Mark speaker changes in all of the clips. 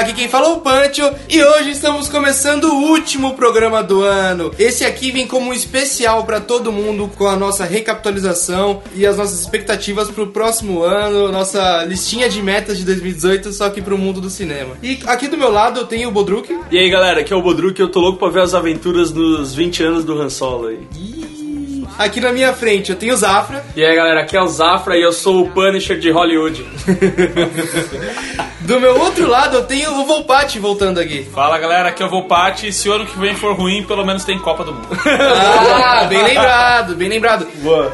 Speaker 1: Aqui quem fala é o Pancho e hoje estamos começando o último programa do ano. Esse aqui vem como um especial para todo mundo com a nossa recapitalização e as nossas expectativas pro próximo ano, nossa listinha de metas de 2018, só que pro mundo do cinema. E aqui do meu lado eu tenho o Bodruk.
Speaker 2: E aí galera, aqui é o Bodruk e eu tô louco pra ver as aventuras dos 20 anos do Han Solo aí.
Speaker 1: Aqui na minha frente eu tenho o Zafra.
Speaker 3: E aí galera, aqui é o Zafra e eu sou o Punisher de Hollywood.
Speaker 1: Do meu outro lado eu tenho o Volpati voltando aqui.
Speaker 4: Fala galera, aqui é o Volpati e se o ano que vem for ruim, pelo menos tem Copa do Mundo.
Speaker 1: Ah, bem lembrado, bem lembrado.
Speaker 2: Boa.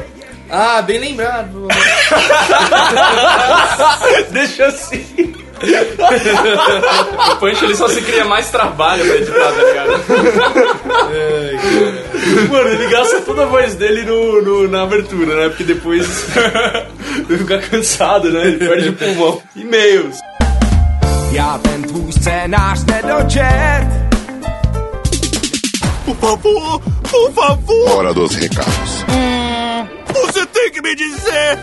Speaker 1: Ah, bem lembrado.
Speaker 2: Deixa assim.
Speaker 3: O Punch ele só se cria mais trabalho pra editar, tá ligado?
Speaker 2: Mano, ele gasta toda a voz dele no, no- na abertura, né? Porque depois ele fica cansado, né? Ele perde o pulmão. E-mails.
Speaker 5: Ja
Speaker 6: Por favor, por favor,
Speaker 7: Hora dos recados.
Speaker 6: você tem que me dizer.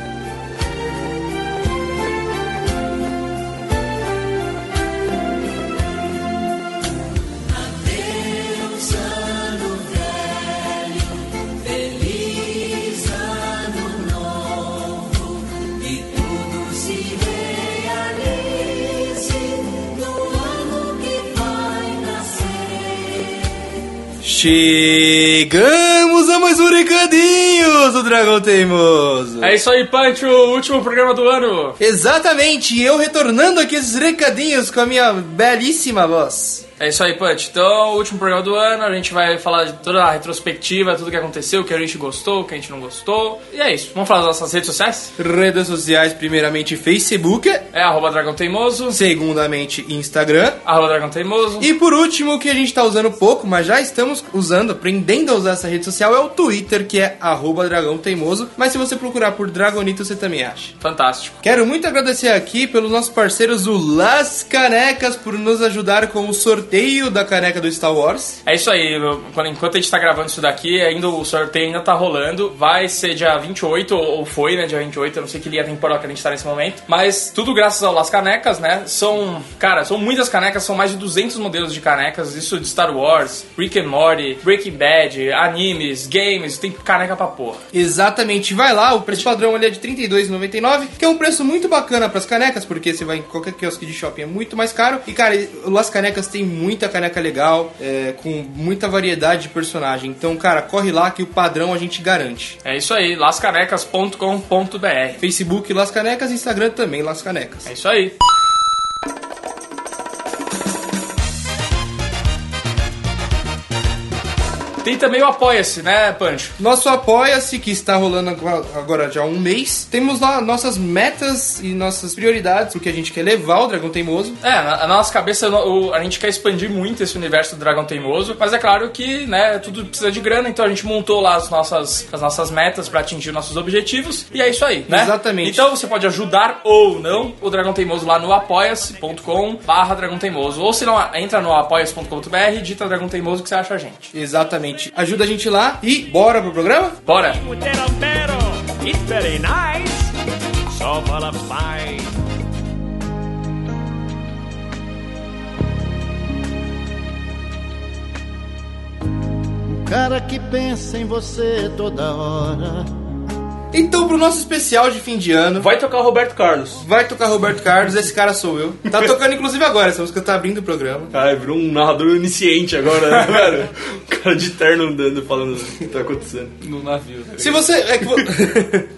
Speaker 1: Chegamos a mais um recadinhos do Dragão Teimoso.
Speaker 3: É isso aí, Punch, o último programa do ano.
Speaker 1: Exatamente, eu retornando aqui esses recadinhos com a minha belíssima voz.
Speaker 3: É isso aí, Punch. Então, o último programa do ano, a gente vai falar de toda a retrospectiva, tudo que aconteceu, o que a gente gostou, o que a gente não gostou. E é isso. Vamos falar das nossas redes sociais?
Speaker 1: Redes sociais, primeiramente Facebook,
Speaker 3: É arroba Dragão Teimoso,
Speaker 1: segundamente Instagram.
Speaker 3: arroba Dragão Teimoso.
Speaker 1: E por último, que a gente tá usando pouco, mas já estamos usando, aprendendo a usar essa rede social, é o Twitter, que é arroba Dragão Teimoso. Mas se você procurar por Dragonito, você também acha.
Speaker 3: Fantástico.
Speaker 1: Quero muito agradecer aqui pelos nossos parceiros, o Las Canecas, por nos ajudar com o sorteio da caneca do Star Wars.
Speaker 3: É isso aí, quando- enquanto a gente tá gravando isso daqui, ainda o sorteio ainda tá rolando. Vai ser dia 28, ou foi, né? Dia 28, eu não sei que linha temporal que a gente tá nesse momento. Mas tudo graças ao Las Canecas, né? São, cara, são muitas canecas, são mais de 200 modelos de canecas. Isso de Star Wars, Rick and Morty, Breaking Bad, animes, games, tem caneca pra porra.
Speaker 1: Exatamente, vai lá, o preço padrão ali é de R$ 32,99, que é um preço muito bacana pras canecas, porque você vai em qualquer quiosque de shopping é muito mais caro. E cara, o Las Canecas tem muita caneca legal, é, com muita variedade de personagem. Então, cara, corre lá que o padrão a gente garante.
Speaker 3: É isso aí, lascanecas.com.br.
Speaker 1: Facebook Las Canecas, Instagram também Las Canecas.
Speaker 3: É isso aí. Tem também o Apoia-se, né, Pancho?
Speaker 1: Nosso Apoia-se, que está rolando agora- já há um mês. Temos lá nossas metas e nossas prioridades, porque a gente quer levar o Dragão Teimoso.
Speaker 3: É, na, na nossa cabeça o- a gente quer expandir muito esse universo do Dragão Teimoso, mas é claro que, né, tudo precisa de grana, então a gente montou lá as nossas, as nossas metas pra atingir nossos objetivos, e é isso aí, né?
Speaker 1: Exatamente.
Speaker 3: Então você pode ajudar ou não o Dragão Teimoso lá no apoia-se.com barra Dragão Teimoso, ou se não, entra no apoia-se.com.br e digita Dragão Teimoso que você acha a gente.
Speaker 1: Exatamente. Ajuda a gente lá e bora pro programa?
Speaker 3: Bora!
Speaker 6: It's very nice. So full of spice.
Speaker 8: Cara que pensa em você toda hora.
Speaker 1: Então, pro nosso especial de fim de ano, vai,
Speaker 2: Vai tocar o Roberto Carlos.
Speaker 1: tocar Roberto Carlos, esse cara sou eu. Tá tocando inclusive agora, essa música tá abrindo o programa.
Speaker 2: Ai, virou um narrador onisciente agora, né, velho? Um cara de terno andando falando o que tá acontecendo.
Speaker 3: No navio.
Speaker 1: Se você. É que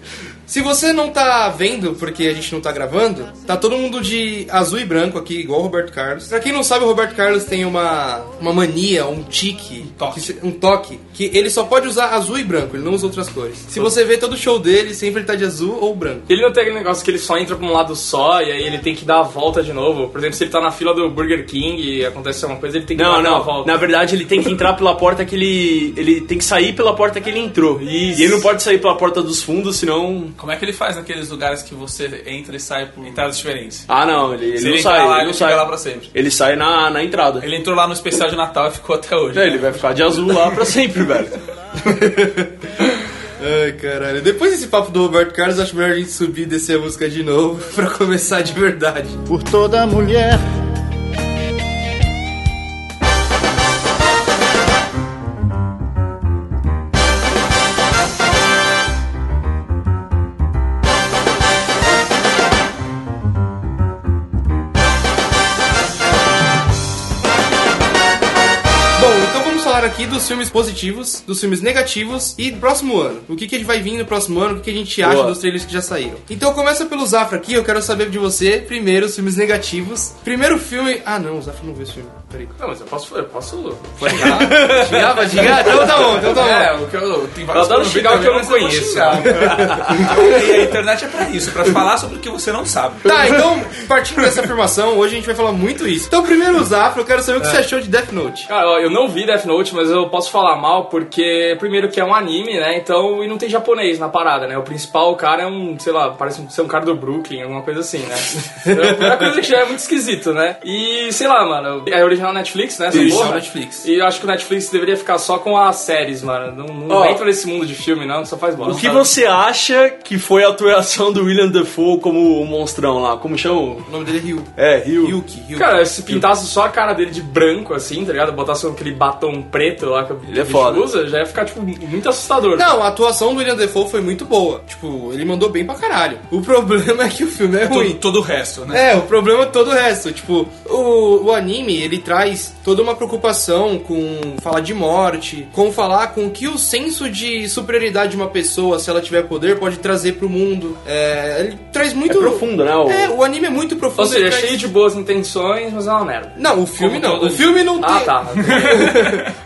Speaker 1: Se você não tá vendo, porque a gente não tá gravando, tá todo mundo de azul e branco aqui, igual o Roberto Carlos. Pra quem não sabe, o Roberto Carlos tem uma, uma mania, um tique, que se- um toque, que ele só pode usar azul e branco, ele não usa outras cores. Se você vê todo show dele, sempre ele tá de azul ou branco.
Speaker 3: Ele não tem aquele negócio que ele só entra pra um lado só e aí ele tem que dar a volta de novo. Por exemplo, se ele tá na fila do Burger King e acontece alguma coisa, ele tem que
Speaker 2: Não,
Speaker 3: dar uma
Speaker 2: não.
Speaker 3: volta.
Speaker 2: Na verdade, ele tem que entrar pela porta que ele. Ele tem que sair pela porta que ele entrou.
Speaker 3: Isso.
Speaker 2: E ele não pode sair pela porta dos fundos, senão.
Speaker 4: Como é que ele faz naqueles lugares que você entra e sai por entradas diferentes?
Speaker 2: Ah, não, ele, ele
Speaker 4: Se
Speaker 2: não
Speaker 4: ele
Speaker 2: sai.
Speaker 4: lá,
Speaker 2: ele
Speaker 4: ele
Speaker 2: não sai.
Speaker 4: lá pra sempre.
Speaker 2: Ele sai na, na entrada.
Speaker 4: Ele entrou lá no especial de Natal e ficou até hoje.
Speaker 2: É, ele vai ficar de azul lá pra sempre, velho.
Speaker 1: Ai, caralho. Depois desse papo do Roberto Carlos, acho melhor a gente subir e descer a música de novo pra começar de verdade.
Speaker 8: Por toda mulher
Speaker 1: dos filmes positivos, dos filmes negativos e do próximo ano. O que, que a gente vai vir no próximo ano, o que, que a gente acha
Speaker 2: Boa.
Speaker 1: dos trailers que já saíram. Então começa pelo Zafra aqui, eu quero saber de você, primeiro, os filmes negativos. Primeiro filme. Ah não, o Zafra não viu esse filme. Peraí.
Speaker 3: Não, mas eu posso. Eu posso.
Speaker 1: Xingar, vai xingar? Então tá bom, então tá bom.
Speaker 4: É, o que eu tem
Speaker 3: Eu
Speaker 4: vários
Speaker 3: xingar o que eu não conheço.
Speaker 4: vou xingar. E a internet é pra isso, pra falar sobre o que você não sabe.
Speaker 1: Tá, então, partindo dessa afirmação, hoje a gente vai falar muito isso. Então, primeiro, Zafra, eu quero saber o que você achou de Death Note.
Speaker 3: Cara, ó, eu não vi Death Note, mas eu posso falar mal porque, primeiro, que é um anime, né? Então, e não tem japonês na parada, né? O principal cara é um, sei lá, parece ser um cara do Brooklyn, alguma coisa assim, né? É a primeira coisa que já é muito esquisito, né? E, sei lá, mano, é original Netflix, né? essa
Speaker 1: Original
Speaker 3: porra?
Speaker 1: Netflix.
Speaker 3: E eu acho que o Netflix deveria ficar só com as séries, mano. Não, não
Speaker 2: Ó,
Speaker 3: entra nesse mundo de filme, não, só faz bosta.
Speaker 2: O que você acha que foi a atuação do William Dafoe como o monstrão lá? Como chama?
Speaker 1: O nome dele é Ryu.
Speaker 2: É, Rio.
Speaker 1: Ryuki, Ryuki.
Speaker 3: Cara, se pintasse só a cara dele de branco, assim, tá ligado? Botasse aquele batom preto lá que o
Speaker 2: Ele é
Speaker 3: bicho
Speaker 2: foda.
Speaker 3: usa, já ia ficar, tipo, muito assustador.
Speaker 1: Não, a atuação do William Defoe foi muito boa. Tipo, ele mandou bem pra caralho. O problema é que o filme é
Speaker 4: Todo,
Speaker 1: ruim.
Speaker 4: todo o resto, né?
Speaker 1: É, o problema é todo o resto. Tipo, o, o anime, ele traz toda uma preocupação com falar de morte, com falar com que o senso de superioridade de uma pessoa, se ela tiver poder, pode trazer pro mundo. É, ele traz muito...
Speaker 2: É profundo, né? O-
Speaker 1: É, o anime é muito profundo.
Speaker 3: Ou seja, é
Speaker 1: traz-
Speaker 3: cheio de boas intenções, mas é uma merda.
Speaker 1: Não, o filme
Speaker 3: Como
Speaker 1: não.
Speaker 3: todo-
Speaker 1: O filme não
Speaker 3: Ah,
Speaker 1: tem...
Speaker 3: tá.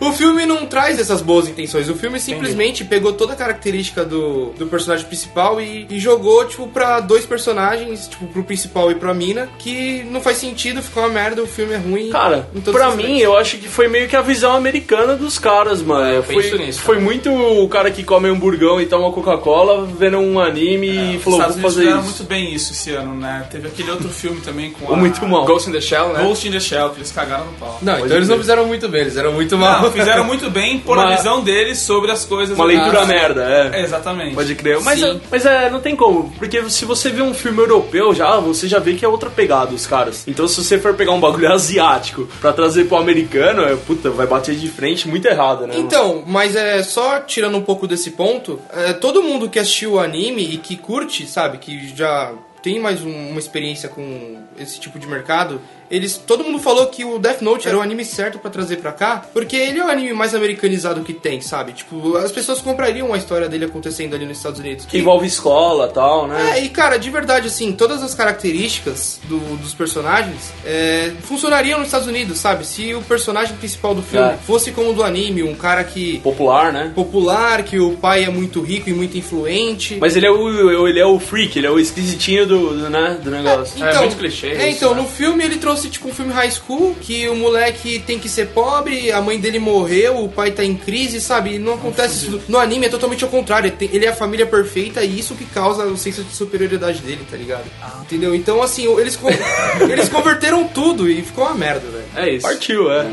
Speaker 1: o filme não traz essas boas intenções. O filme simplesmente pegou toda a característica do, do personagem principal e, e jogou, tipo, pra dois personagens, tipo, pro principal e pra mina, que não faz sentido, ficou uma merda, o filme é ruim.
Speaker 2: Cara, pra mim, eu acho que foi meio que a visão americana dos caras, mano.
Speaker 3: eu
Speaker 2: foi,
Speaker 3: penso nisso,
Speaker 2: foi muito o cara que come hamburgão e toma Coca-Cola vendo um anime e
Speaker 4: Os
Speaker 2: falou, vou fazer
Speaker 4: fizeram
Speaker 2: isso.
Speaker 4: muito bem isso esse ano, né? Teve aquele outro filme também com a...
Speaker 2: muito mal.
Speaker 3: Ghost in the Shell, né?
Speaker 4: Ghost in the Shell, que eles cagaram no pau.
Speaker 1: Não, então eles não fizeram muito bem, eles fizeram muito mal.
Speaker 4: Não, fizeram muito bem por
Speaker 2: Uma-
Speaker 4: a visão deles sobre as coisas.
Speaker 2: Uma leitura merda, é.
Speaker 4: É, exatamente.
Speaker 2: Pode crer. Mas,
Speaker 3: Sim.
Speaker 2: é, mas é, não tem como. Porque se você vê um filme europeu já, você já vê que é outra pegada os caras. Então se você for pegar um bagulho asiático pra trazer pro americano, é, puta, vai bater de frente muito errado, né?
Speaker 1: Então, mas é só tirando um pouco desse ponto, é, todo mundo que assistiu o anime e que curte, sabe, que já tem mais um- uma experiência com esse tipo de mercado, eles todo mundo falou que o Death Note era o anime certo pra trazer pra cá, porque ele é o anime mais americanizado que tem, sabe? Tipo, as pessoas comprariam a história dele acontecendo ali nos Estados Unidos.
Speaker 2: Que envolve escola e tal, né?
Speaker 1: É, e cara, de verdade, assim, todas as características do- dos personagens é, funcionariam nos Estados Unidos, sabe? Se o personagem principal do filme
Speaker 2: É.
Speaker 1: fosse como o do anime, um cara que
Speaker 2: Popular, né?
Speaker 1: popular, que o pai é muito rico e muito influente.
Speaker 2: Mas ele é o, ele é o freak, ele é o esquisitinho do, do, né, do negócio.
Speaker 3: É muito clichê
Speaker 1: É,
Speaker 3: isso,
Speaker 1: então,
Speaker 3: né?
Speaker 1: no filme ele trouxe tipo um filme high school, que o moleque tem que ser pobre, a mãe dele morreu, o pai tá em crise, sabe? E não acontece isso. No anime é totalmente ao contrário, ele é a família perfeita e isso que causa o senso de superioridade dele, tá ligado?
Speaker 3: Ah.
Speaker 1: Entendeu? Então, assim, eles, eles converteram tudo e ficou uma merda, velho.
Speaker 3: É isso.
Speaker 2: Partiu, é.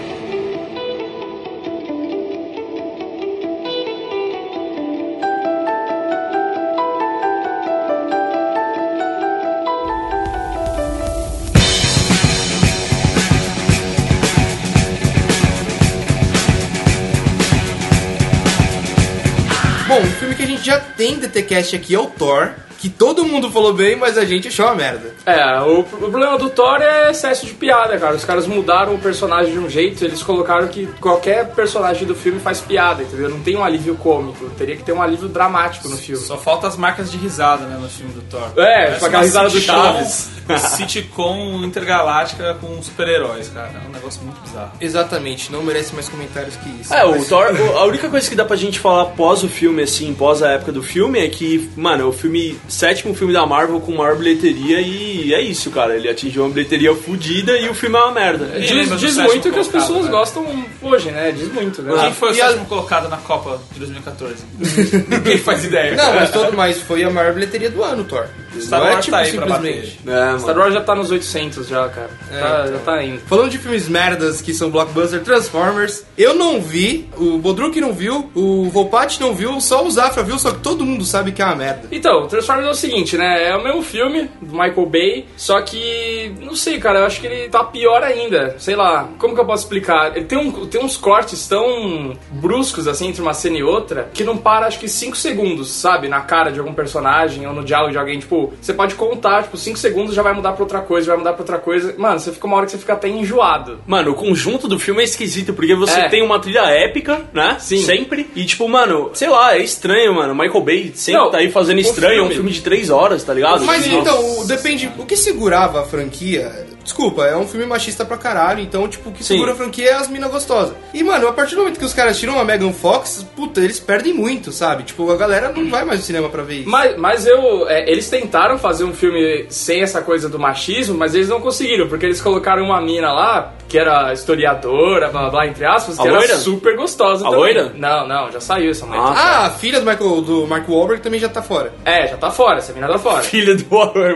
Speaker 1: Filme tem DTCast aqui é o Thor, que todo mundo falou bem, mas a gente achou uma merda.
Speaker 3: É, o, o problema do Thor é excesso de piada, cara. Os caras mudaram o personagem de um jeito, eles colocaram que qualquer personagem do filme faz piada, entendeu? Não tem um alívio cômico, teria que ter um alívio dramático no filme.
Speaker 4: Só falta as marcas de risada, né, no filme do Thor.
Speaker 3: É,
Speaker 4: Parece
Speaker 3: tipo aquela risada do Chaves.
Speaker 4: Sitcom intergaláctica com super-heróis, cara. É um negócio muito bizarro.
Speaker 1: Exatamente, não merece mais comentários que isso.
Speaker 2: É, o Thor, a única coisa que dá pra gente falar pós o filme, assim, pós a época do filme, é que, mano, é o filme, sétimo filme da Marvel com maior bilheteria e é isso, cara. Ele atingiu uma bilheteria fodida e o filme é uma merda.
Speaker 4: Quem
Speaker 3: Diz, diz
Speaker 4: sétimo
Speaker 3: muito que as pessoas
Speaker 4: né?
Speaker 3: gostam hoje, né? Diz muito, né?
Speaker 4: Quem foi o
Speaker 1: E a-
Speaker 4: sétimo colocado na Copa de 2014? Ninguém faz ideia.
Speaker 1: Não, mas, todo, mas foi a maior bilheteria do ano, Thor.
Speaker 4: Star
Speaker 1: é
Speaker 4: Wars
Speaker 1: tipo
Speaker 4: tá aí pra
Speaker 1: simplesmente.
Speaker 2: É.
Speaker 3: Star Wars já tá nos 800 já, cara. Tá- Já tá indo.
Speaker 1: Falando de filmes merdas que são blockbuster Transformers, eu não vi, o Bodruk não viu, o Volpat não viu, só o Zafra viu, só que todo mundo sabe que é uma merda.
Speaker 3: Então, Transformers é o seguinte, né? É o mesmo filme do Michael Bay, só que não sei, cara, eu acho que ele tá pior ainda. Sei lá, como que eu posso explicar? Ele tem, um, tem uns cortes tão bruscos assim entre uma cena e outra que não para acho que 5 segundos, sabe? Na cara de algum personagem ou no diálogo de alguém, tipo, tipo, você pode contar, tipo, 5 segundos já vai mudar pra outra coisa, vai mudar pra outra coisa. Mano, você fica uma hora que você fica até enjoado.
Speaker 2: Mano, o conjunto do filme é esquisito, porque você
Speaker 3: É.
Speaker 2: tem uma trilha épica, né?
Speaker 3: Sim.
Speaker 2: Sempre. E tipo, mano, sei lá, é estranho, mano. Michael Bay sempre
Speaker 3: Não,
Speaker 2: tá aí fazendo estranho, é um
Speaker 3: filme-
Speaker 2: filme de três horas, tá ligado?
Speaker 1: Mas
Speaker 2: Nossa.
Speaker 1: então, depende. O que segurava a franquia. Desculpa, é um filme machista pra caralho, então, tipo, o que segura a franquia é as minas gostosas. E, mano, a partir do momento que os caras tiram a Megan Fox, puta, eles perdem muito, sabe? Tipo, a galera não vai mais no cinema pra ver isso.
Speaker 3: Mas, mas eu. é, eles tentaram fazer um filme sem essa coisa do machismo, mas eles não conseguiram, porque eles colocaram uma mina lá, que era historiadora, blá blá, blá entre aspas,
Speaker 2: A
Speaker 3: que era
Speaker 2: loira?
Speaker 3: super gostosa
Speaker 2: A
Speaker 3: também.
Speaker 2: loira?
Speaker 3: Não, não, já saiu essa mulher.
Speaker 2: Ah.
Speaker 1: Ah, a filha do, Michael, do Mark Wahlberg também já tá fora.
Speaker 3: É, já tá fora, essa mina tá fora.
Speaker 2: Filha do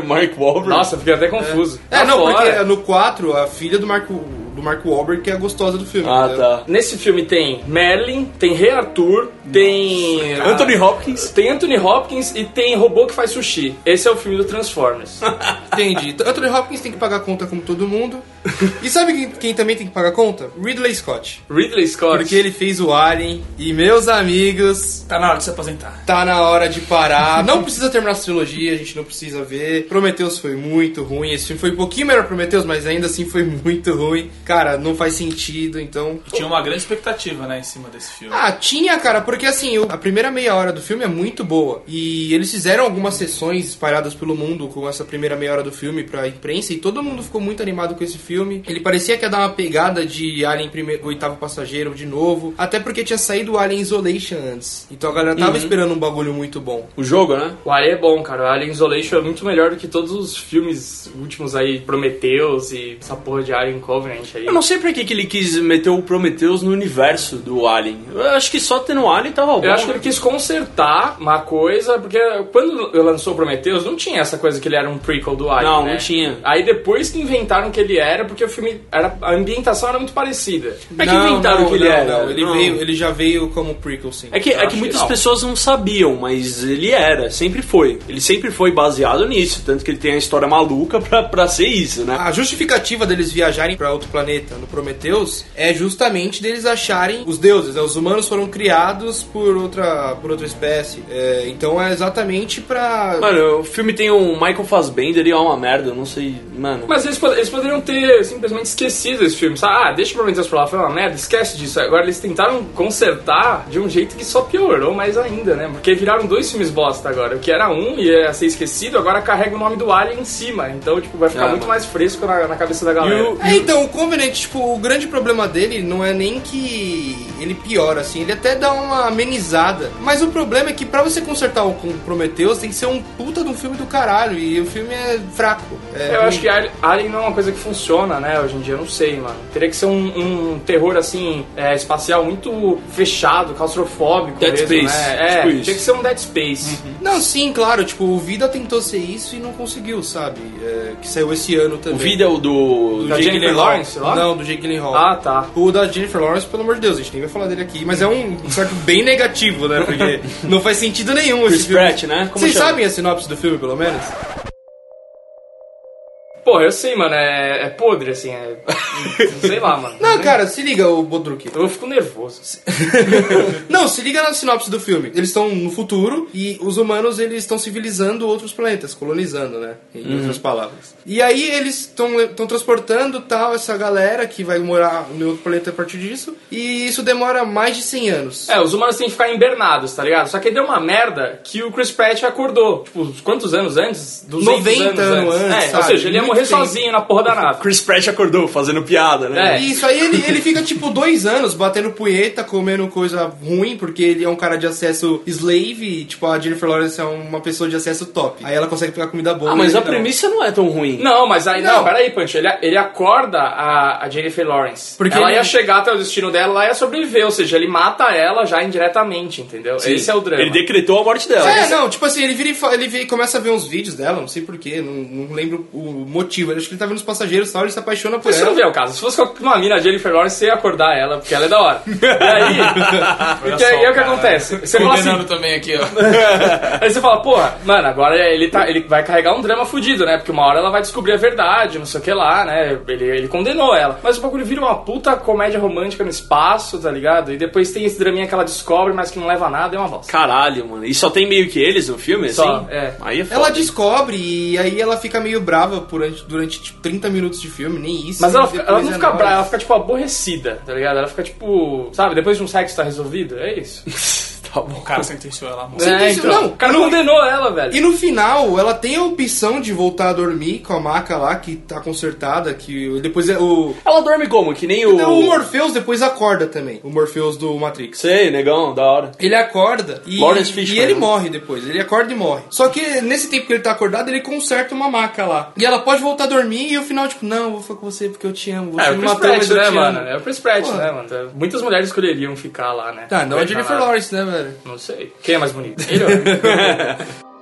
Speaker 2: Mark Wahlberg.
Speaker 3: Nossa, fiquei até confuso.
Speaker 1: É,
Speaker 3: Tá
Speaker 1: não,
Speaker 3: fora.
Speaker 1: porque no 4, a filha do Mark, Mark Wahlberg que é a gostosa do filme.
Speaker 2: Ah,
Speaker 1: entendeu?
Speaker 2: tá.
Speaker 3: Nesse filme tem Merlin, tem Rei Arthur, tem.
Speaker 2: Anthony Hopkins.
Speaker 3: Tem Anthony Hopkins e tem robô que faz sushi. Esse é o filme do Transformers.
Speaker 1: Entendi. Anthony Hopkins tem que pagar conta como todo mundo. E sabe quem, quem também tem que pagar conta? Ridley Scott.
Speaker 3: Ridley Scott.
Speaker 1: Porque ele fez o Alien. E meus amigos,
Speaker 4: Tá na hora de se aposentar.
Speaker 1: tá na hora de parar. Não precisa terminar essa trilogia, a gente não precisa ver. Prometheus foi muito ruim. Esse filme foi um pouquinho melhor que Prometheus, mas ainda assim foi muito ruim. Cara, não faz sentido, então.
Speaker 4: Tinha uma grande expectativa, né, em cima desse filme.
Speaker 1: Ah, tinha, cara, porque assim, a primeira meia hora do filme é muito boa. E eles fizeram algumas sessões espalhadas pelo mundo com essa primeira meia hora do filme pra imprensa e todo mundo ficou muito animado com esse filme. Ele parecia que ia dar uma pegada de Alien primeiro, oitavo passageiro de novo. Até porque tinha saído o Alien Isolation antes. Então a galera tava esperando um bagulho muito bom.
Speaker 2: O jogo, né?
Speaker 3: O Alien é bom, cara. O Alien Isolation é muito melhor do que todos os filmes últimos aí, Prometheus e essa porra de Alien Covenant aí.
Speaker 2: Eu não sei por que, que ele quis meter o Prometheus no universo do Alien. Eu acho que só tendo Alien tava bom.
Speaker 3: Eu acho que ele quis consertar uma coisa, porque quando lançou o Prometheus, não tinha essa coisa que ele era um prequel do Alien.
Speaker 2: Não,
Speaker 3: né?
Speaker 2: não tinha.
Speaker 3: Aí depois que inventaram que ele era, porque o filme era. A ambientação era muito parecida.
Speaker 2: É que inventaram que ele
Speaker 1: não,
Speaker 2: era.
Speaker 1: não. Ele,
Speaker 2: Não.
Speaker 1: Veio, ele já veio como prequel, sim.
Speaker 2: É que, é que muitas
Speaker 3: que não.
Speaker 2: pessoas não sabiam, mas ele era, sempre foi. Ele sempre foi baseado nisso, tanto que ele tem a história maluca pra, pra ser isso, né?
Speaker 1: A justificativa deles viajarem pra outro planeta no Prometheus é justamente deles acharem os deuses. né? Os humanos foram criados por outra, por outra espécie. É, então é exatamente pra.
Speaker 2: Mano, o filme tem o Michael Fassbender e é uma merda, eu não sei, mano.
Speaker 3: Mas eles, pod- eles poderiam ter simplesmente esquecido esse filme, sabe? Ah, deixa o Prometheus pra lá, foi uma merda, esquece disso. Agora eles tentaram consertar de um jeito que só piorou mais ainda, né? Porque viraram dois filmes bosta agora. O que era um e ia ser esquecido, agora carrega o nome do Alien em cima. Então, tipo, vai ficar
Speaker 2: Ah,
Speaker 3: muito
Speaker 2: mano.
Speaker 3: mais fresco na, na cabeça da galera.
Speaker 2: E o-
Speaker 1: É, então, o Covenant, tipo, o grande problema dele não é nem que ele piora, assim, ele até dá uma amenizada. Mas o problema é que pra você consertar o Prometheus tem que ser um puta de um filme do caralho. E o filme é fraco. É
Speaker 3: Eu
Speaker 1: ruim.
Speaker 3: acho que Alien- não é uma coisa que funciona, né? Hoje em dia, eu não sei, mano. Teria que ser um, um terror, assim, é, espacial muito fechado, claustrofóbico
Speaker 2: Dead
Speaker 3: mesmo,
Speaker 2: Space,
Speaker 3: né? É,
Speaker 2: tipo
Speaker 3: tinha que ser um Dead Space.
Speaker 1: Não, sim, claro, tipo, o Vida tentou ser isso e não conseguiu, sabe? É, que saiu esse ano também.
Speaker 2: O vídeo é o do.
Speaker 1: do Jake Gyllenhaal.
Speaker 3: Lawrence lá?
Speaker 1: Não, do Jake Gyllenhaal.
Speaker 3: Ah, tá.
Speaker 1: O da Jennifer Lawrence, pelo amor de Deus, a gente nem vai falar dele aqui. Mas é um certo bem negativo, né? Porque não faz sentido nenhum
Speaker 2: Chris
Speaker 1: esse filme.
Speaker 2: Pratt, né? Como
Speaker 1: Vocês
Speaker 2: chama?
Speaker 1: sabem a sinopse do filme, pelo menos?
Speaker 3: Porra, eu sei, mano, é, é podre, assim, é. sei lá, mano.
Speaker 1: Não, cara, se liga, o Bodruk.
Speaker 3: Eu fico nervoso.
Speaker 1: Não, se liga na sinopse do filme. Eles estão no futuro e os humanos eles estão civilizando outros planetas, colonizando, né? Em outras palavras. E aí eles estão transportando tal essa galera que vai morar no outro planeta a partir disso. E isso demora mais de 100 anos.
Speaker 3: É, os humanos têm que ficar invernados, tá ligado? Só que deu uma merda que o Chris Pratt acordou. Tipo, quantos anos antes? 200
Speaker 1: 90 anos antes,
Speaker 3: É, ou seja, ele ia morrer sozinho na porra da nave.
Speaker 2: Chris Pratt acordou fazendo piada, né?
Speaker 3: É.
Speaker 1: E Isso aí ele, ele fica tipo dois anos batendo punheta, comendo coisa ruim, porque ele é um cara de acesso slave e tipo a Jennifer Lawrence é uma pessoa de acesso top. Aí ela consegue pegar comida boa.
Speaker 2: Ah, mas
Speaker 1: ele
Speaker 2: a
Speaker 1: não.
Speaker 2: premissa não é tão ruim.
Speaker 3: Não, mas aí, não,
Speaker 1: Não.
Speaker 3: peraí, Punch, ele, ele acorda a, a Jennifer Lawrence.
Speaker 1: Porque
Speaker 3: ela
Speaker 1: ele-
Speaker 3: ia chegar até o destino dela, ela ia sobreviver, ou seja, ele mata ela já indiretamente, entendeu? Esse é o drama.
Speaker 2: Ele decretou a morte dela.
Speaker 1: É, não, tipo assim, ele vira e ele vê- começa a ver uns vídeos dela, não sei porquê, não, não lembro o motivo. Motivo. Eu acho que ele tá vendo os passageiros e tal, ele se apaixona por
Speaker 3: Mas você
Speaker 1: ela.
Speaker 3: não vê o caso. Se fosse uma mina, Jennifer Lawrence, você ia acordar ela, porque ela é da hora. E aí, porque aí é o que acontece. Você fala assim,
Speaker 4: também aqui, ó.
Speaker 3: Aí você fala, porra, mano, agora ele, tá, ele vai carregar um drama fudido, né? Porque uma hora ela vai descobrir a verdade, não sei o que lá, né? Ele, ele condenou ela. Mas o bagulho vira uma puta comédia romântica no espaço, tá ligado? E depois tem esse draminha que ela descobre, mas que não leva a nada, é uma bosta.
Speaker 2: Caralho, mano. E só tem meio que eles no filme, assim?
Speaker 3: Só, é.
Speaker 2: Aí é foda.
Speaker 1: Ela descobre e aí ela fica meio brava durante, durante tipo, 30 minutos de filme, nem isso.
Speaker 3: Mas ela, ela não
Speaker 1: é
Speaker 3: fica brava, ela fica, tipo, aborrecida, tá ligado? Ela fica, tipo, sabe, depois de um sexo tá resolvido, é isso.
Speaker 2: Tá bom.
Speaker 4: O cara sentenciou ela
Speaker 3: é, então,
Speaker 1: não,
Speaker 3: o cara
Speaker 1: não-
Speaker 3: condenou ela, velho.
Speaker 1: E no final, ela tem a opção de voltar a dormir com a maca lá, que tá consertada, que depois é o...
Speaker 2: Ela dorme como? Que nem o...
Speaker 1: Então, o Morpheus depois acorda também, o Morpheus do Matrix.
Speaker 2: Sei, negão, da hora.
Speaker 1: Ele acorda e,
Speaker 2: Lawrence
Speaker 1: e ele
Speaker 2: né?
Speaker 1: morre depois. Ele acorda e morre. Só que nesse tempo que ele tá acordado, ele conserta uma maca lá. E ela pode voltar a dormir e o final, tipo, não, eu vou ficar com você porque eu te amo. Você
Speaker 3: É, o
Speaker 1: me
Speaker 3: Chris Pratt, né, mano? É o Chris Pratt, né, mano? Muitas mulheres escolheriam ficar lá, né?
Speaker 1: Tá, não é Jennifer. Lawrence, né, velho?
Speaker 3: Não sei. Quem é mais bonito? Ele ou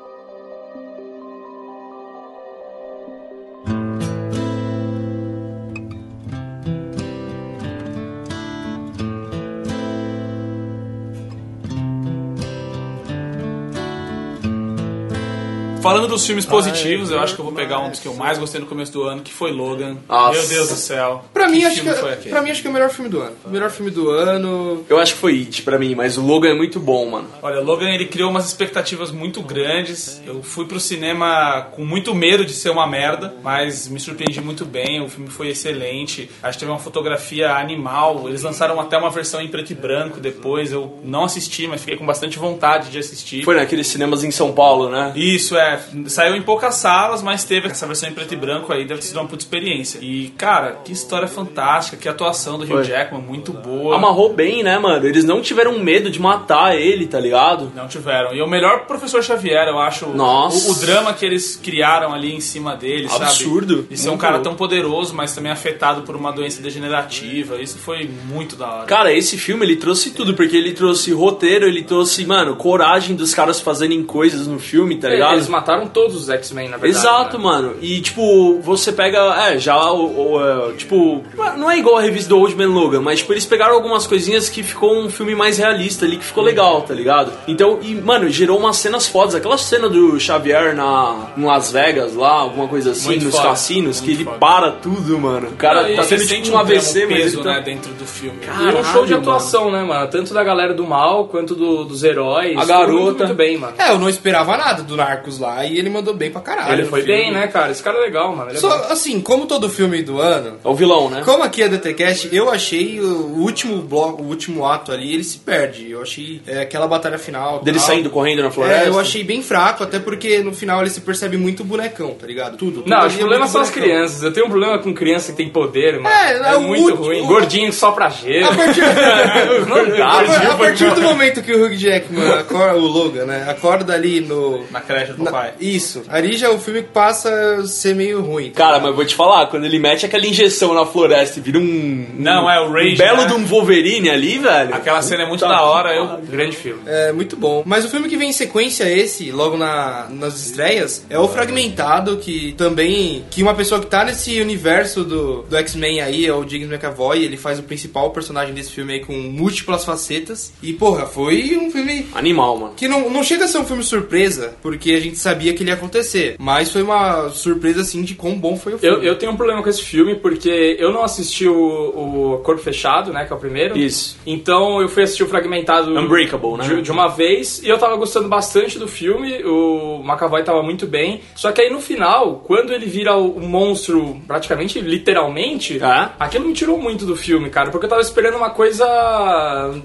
Speaker 4: Falando dos filmes positivos, eu acho que eu vou pegar um dos que eu mais gostei no começo do ano, que foi Logan.
Speaker 2: Nossa.
Speaker 4: Meu Deus do céu.
Speaker 1: Pra mim, acho que,
Speaker 4: filme foi aquele?
Speaker 1: pra mim, acho que é o melhor filme do ano. O melhor filme do ano.
Speaker 2: Eu acho que foi It pra mim, mas o Logan é muito bom, mano.
Speaker 4: Olha, Logan ele criou umas expectativas muito grandes. Eu fui pro cinema com muito medo de ser uma merda, mas me surpreendi muito bem. O filme foi excelente. Acho que teve uma fotografia animal. Eles lançaram até uma versão em preto e branco depois. Eu não assisti, mas fiquei com bastante vontade de assistir.
Speaker 2: Foi naqueles cinemas em São Paulo, né?
Speaker 4: Isso, é. Saiu em poucas salas, mas teve essa versão em preto e branco aí, deve ter sido uma puta experiência. E, cara, que história fantástica, que atuação do Hugh. Jackman, muito boa.
Speaker 2: Amarrou bem, né, mano? Eles não tiveram medo de matar ele, tá ligado?
Speaker 4: Não tiveram. E o melhor professor Xavier, eu acho.
Speaker 2: Nossa.
Speaker 4: O, o drama que eles criaram ali em cima dele, sabe?
Speaker 2: Absurdo.
Speaker 4: De ser um cara tão poderoso, mas também afetado por uma doença degenerativa. Isso foi muito da hora.
Speaker 2: Cara, esse filme ele trouxe tudo, porque ele trouxe roteiro, ele trouxe, mano, coragem dos caras fazerem coisas no filme, tá ligado?
Speaker 3: Eles mataram todos os X-Men, na verdade.
Speaker 2: Exato,
Speaker 3: né?
Speaker 2: mano. E, tipo, você pega. É, já o. o, é, tipo. Não é igual a revista do Old Man Logan, mas, tipo, eles pegaram algumas coisinhas que ficou um filme mais realista ali, que ficou legal, tá ligado? Então, e, mano, gerou umas cenas fodas. Aquela cena do Xavier na, em Las Vegas lá, alguma coisa assim,
Speaker 4: Muito
Speaker 2: nos
Speaker 4: foda,
Speaker 2: cassinos, que ele
Speaker 4: foda.
Speaker 2: para tudo, mano. O cara
Speaker 4: Não,
Speaker 2: tá tendo
Speaker 4: sente
Speaker 2: tipo um AVC,
Speaker 4: drama,
Speaker 2: mas
Speaker 4: peso,
Speaker 2: ele tá...
Speaker 4: né, dentro do filme.
Speaker 3: E um show de
Speaker 2: Caralho,
Speaker 3: atuação, né, mano? Tanto da galera do mal quanto do- dos heróis.
Speaker 2: A garota.
Speaker 3: Muito, muito bem, mano.
Speaker 1: É, eu não esperava nada do Narcos lá e ele mandou bem pra caralho.
Speaker 3: Ele foi bem, né, cara? Esse cara é legal, mano. Ele é
Speaker 1: Só,
Speaker 3: bom.
Speaker 1: assim, como todo filme do ano,
Speaker 2: É o vilão, né?
Speaker 1: como aqui é DTCast, eu achei o último bloco, o último ato ali, ele se perde. Eu achei é, aquela batalha final.
Speaker 2: Dele
Speaker 1: tal.
Speaker 2: saindo correndo na floresta.
Speaker 1: É, eu achei bem fraco, até porque no final ele se percebe muito bonecão, tá ligado? Tudo. tudo
Speaker 3: Não, os
Speaker 1: é
Speaker 3: problemas
Speaker 1: muito
Speaker 3: são as crianças. Eu tenho um problema com criança que tem poder, mano.
Speaker 1: É,
Speaker 3: É,
Speaker 1: é
Speaker 3: muito
Speaker 1: último-
Speaker 3: ruim.
Speaker 1: o-
Speaker 3: Gordinho que sopra gelo.
Speaker 1: A partir,
Speaker 3: Não dá,
Speaker 1: a partir do momento que o Hugh Jackman acorda, o Logan, né, acorda ali no...
Speaker 4: Na creche do
Speaker 1: na- isso. Ali já é o filme que passa a ser meio ruim. tá
Speaker 2: Cara, mas eu vou te falar, quando ele mete aquela injeção na floresta e vira um.
Speaker 4: Não, é o Rage,
Speaker 2: Um belo
Speaker 4: né?
Speaker 2: de um Wolverine ali, velho.
Speaker 4: Aquela cena é muito da hora. Eu.
Speaker 3: Grande filme.
Speaker 1: É muito bom. Mas o filme que vem em sequência esse, logo na, nas estreias, é o Fragmentado, que também. Que uma pessoa que tá nesse universo do, do X-Men aí, é o James McAvoy, ele faz o principal personagem desse filme aí com múltiplas facetas. E, porra, foi um filme.
Speaker 2: Animal, mano.
Speaker 1: Que não, não chega a ser um filme surpresa, porque a gente sabia que ele ia acontecer. Mas foi uma surpresa, assim, de quão bom foi o filme.
Speaker 3: Eu, eu tenho um problema com esse filme porque eu não assisti o, o Corpo Fechado, né? Que é o primeiro.
Speaker 2: Isso.
Speaker 3: Então eu fui assistir o Fragmentado
Speaker 2: Unbreakable, né?
Speaker 3: de, de uma vez e eu tava gostando bastante do filme. O McAvoy tava muito bem. Só que aí no final, quando ele vira o, monstro, praticamente, literalmente,
Speaker 2: É?
Speaker 3: aquilo me tirou muito do filme, cara. Porque eu tava esperando uma coisa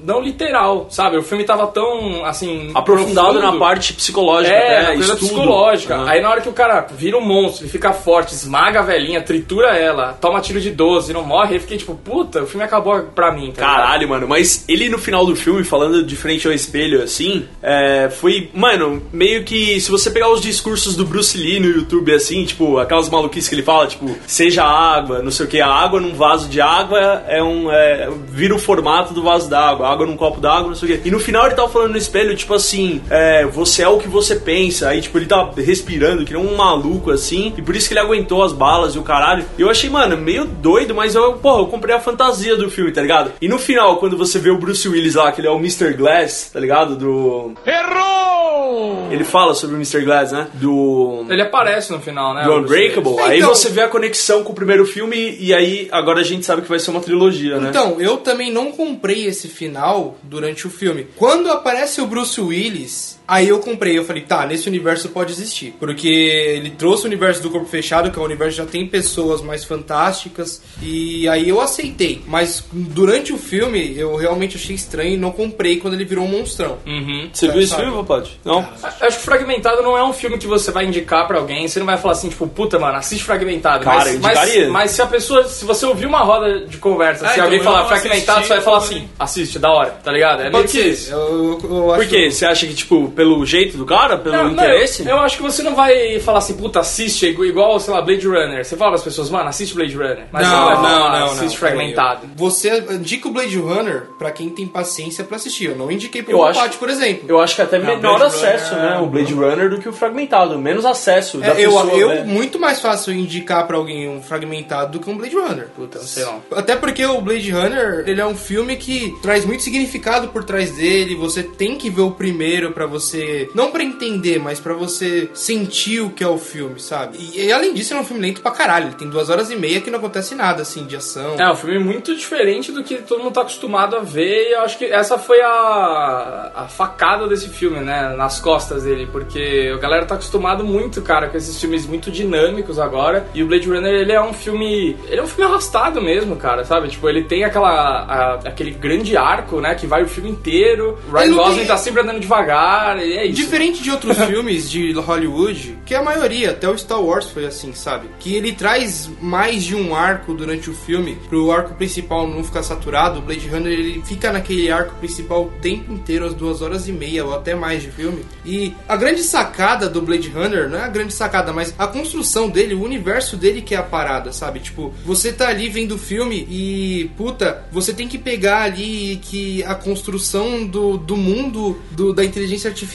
Speaker 3: não literal, sabe? O filme tava tão, assim.
Speaker 2: Aprofundado
Speaker 3: profundo.
Speaker 2: na parte psicológica,
Speaker 3: É,
Speaker 2: né? estudo.
Speaker 3: Psicológica.
Speaker 2: Ah.
Speaker 3: Aí na hora que o cara vira um monstro, ele fica forte, esmaga a velhinha, tritura ela, toma tiro de 12 e não morre, eu fiquei tipo, puta, o filme acabou pra mim, tá ligado?
Speaker 2: Caralho, mano, mas ele no final do filme, falando de frente ao espelho, assim, é, foi, mano, meio que se você pegar os discursos do Bruce Lee no YouTube, assim, tipo, aquelas maluquices que ele fala, tipo, seja água, não sei o que, a água num vaso de água é um, é, vira o formato do vaso d'água, água num copo d'água, não sei o que. E no final ele tava falando no espelho, tipo assim, é, você é o que você pensa, aí, tipo, ele ele tá respirando, que nem um maluco assim, e por isso que ele aguentou as balas e o caralho. E eu achei, mano, meio doido, mas eu, porra, eu comprei a fantasia do filme, tá ligado? E no final, quando você vê o Bruce Willis lá, que ele é o Mr. Glass, tá ligado? Do.
Speaker 6: Errou!
Speaker 2: Ele fala sobre o Mr. Glass, né? Do.
Speaker 3: Ele aparece no final, né?
Speaker 2: Do Unbreakable,
Speaker 3: Willis.
Speaker 2: aí
Speaker 1: Então-
Speaker 2: você vê a conexão com o primeiro filme e aí agora a gente sabe que vai ser uma trilogia, né?
Speaker 1: Então, eu também não comprei esse final durante o filme. Quando aparece o Bruce Willis, aí eu comprei. Eu falei, tá, nesse universo pode existir. Porque ele trouxe o universo do corpo fechado, que é um universo que já tem pessoas mais fantásticas. E aí eu aceitei. Mas durante o filme, eu realmente achei estranho e não comprei quando ele virou um monstrão.
Speaker 3: Uhum.
Speaker 2: Você viu esse
Speaker 1: sabe?
Speaker 2: filme, Papade? Não?
Speaker 3: Acho que Fragmentado não é um filme que você vai indicar pra alguém, você não vai falar assim, tipo, puta, mano, assiste Fragmentado.
Speaker 2: Cara,
Speaker 3: mas,
Speaker 2: indicaria.
Speaker 3: mas, mas se a pessoa, se você ouvir uma roda de conversa,
Speaker 4: Ah,
Speaker 3: se
Speaker 4: então
Speaker 3: alguém falar Fragmentado,
Speaker 4: assistir,
Speaker 3: você vai falar assim, assiste, da hora, tá ligado? É meio que isso.
Speaker 1: Eu, eu, eu acho
Speaker 2: Por quê? Você acha que, tipo, pelo jeito do cara? Pelo
Speaker 3: Não, não,
Speaker 2: interesse?
Speaker 3: eu, eu acho que você não vai falar assim, puta, assiste, igual, igual, sei lá, Blade Runner. Você fala pras pessoas, mano, assiste Blade Runner. Mas você
Speaker 1: não,
Speaker 3: vai
Speaker 1: não,
Speaker 3: falar,
Speaker 1: não,
Speaker 3: assiste
Speaker 1: não.
Speaker 3: Fragmentado.
Speaker 1: Você indica o Blade Runner pra quem tem paciência pra assistir. Eu não indiquei pro Pati, por exemplo.
Speaker 2: Eu acho que até
Speaker 4: Não,
Speaker 2: menor
Speaker 4: Blade
Speaker 2: acesso,
Speaker 4: Runner-
Speaker 2: né? O Blade Runner do que o fragmentado. Menos acesso da
Speaker 1: É, eu,
Speaker 2: pessoa,
Speaker 1: eu
Speaker 2: né?
Speaker 1: muito mais fácil indicar pra alguém um fragmentado do que um Blade Runner.
Speaker 3: Puta, não sei não.
Speaker 1: Até porque o Blade Runner, ele é um filme que traz muito significado por trás dele. Você tem que ver o primeiro pra você, não pra entender, mas pra você sentir o que é o filme, sabe? E, e além disso, ele é um filme lento pra caralho. Ele tem duas horas e meia que não acontece nada assim de ação.
Speaker 3: É um filme muito diferente do que todo mundo tá acostumado a ver e eu acho que essa foi a, a facada desse filme, né? Nas costas dele, porque a galera tá acostumado muito, cara, com esses filmes muito dinâmicos agora e o Blade Runner, ele é um filme... Ele é um filme arrastado mesmo, cara, sabe? Tipo, ele tem aquela... a- aquele grande arco, né? Que vai o filme inteiro. O Ryan Gosling
Speaker 1: tem-
Speaker 3: tá sempre andando devagar e é isso.
Speaker 1: Diferente de outros filmes de Hollywood, que a maioria, até o Star Wars foi assim, sabe? Que ele traz mais de um arco durante o filme, pro arco principal não ficar saturado. O Blade Runner ele fica naquele arco principal o tempo inteiro, as duas horas e meia ou até mais de filme. E a grande sacada do Blade Runner, não é a grande sacada, mas a construção dele, o universo dele que é a parada, sabe? Tipo, você tá ali vendo o filme e, puta, você tem que pegar ali que a construção do, do mundo do, da inteligência artificial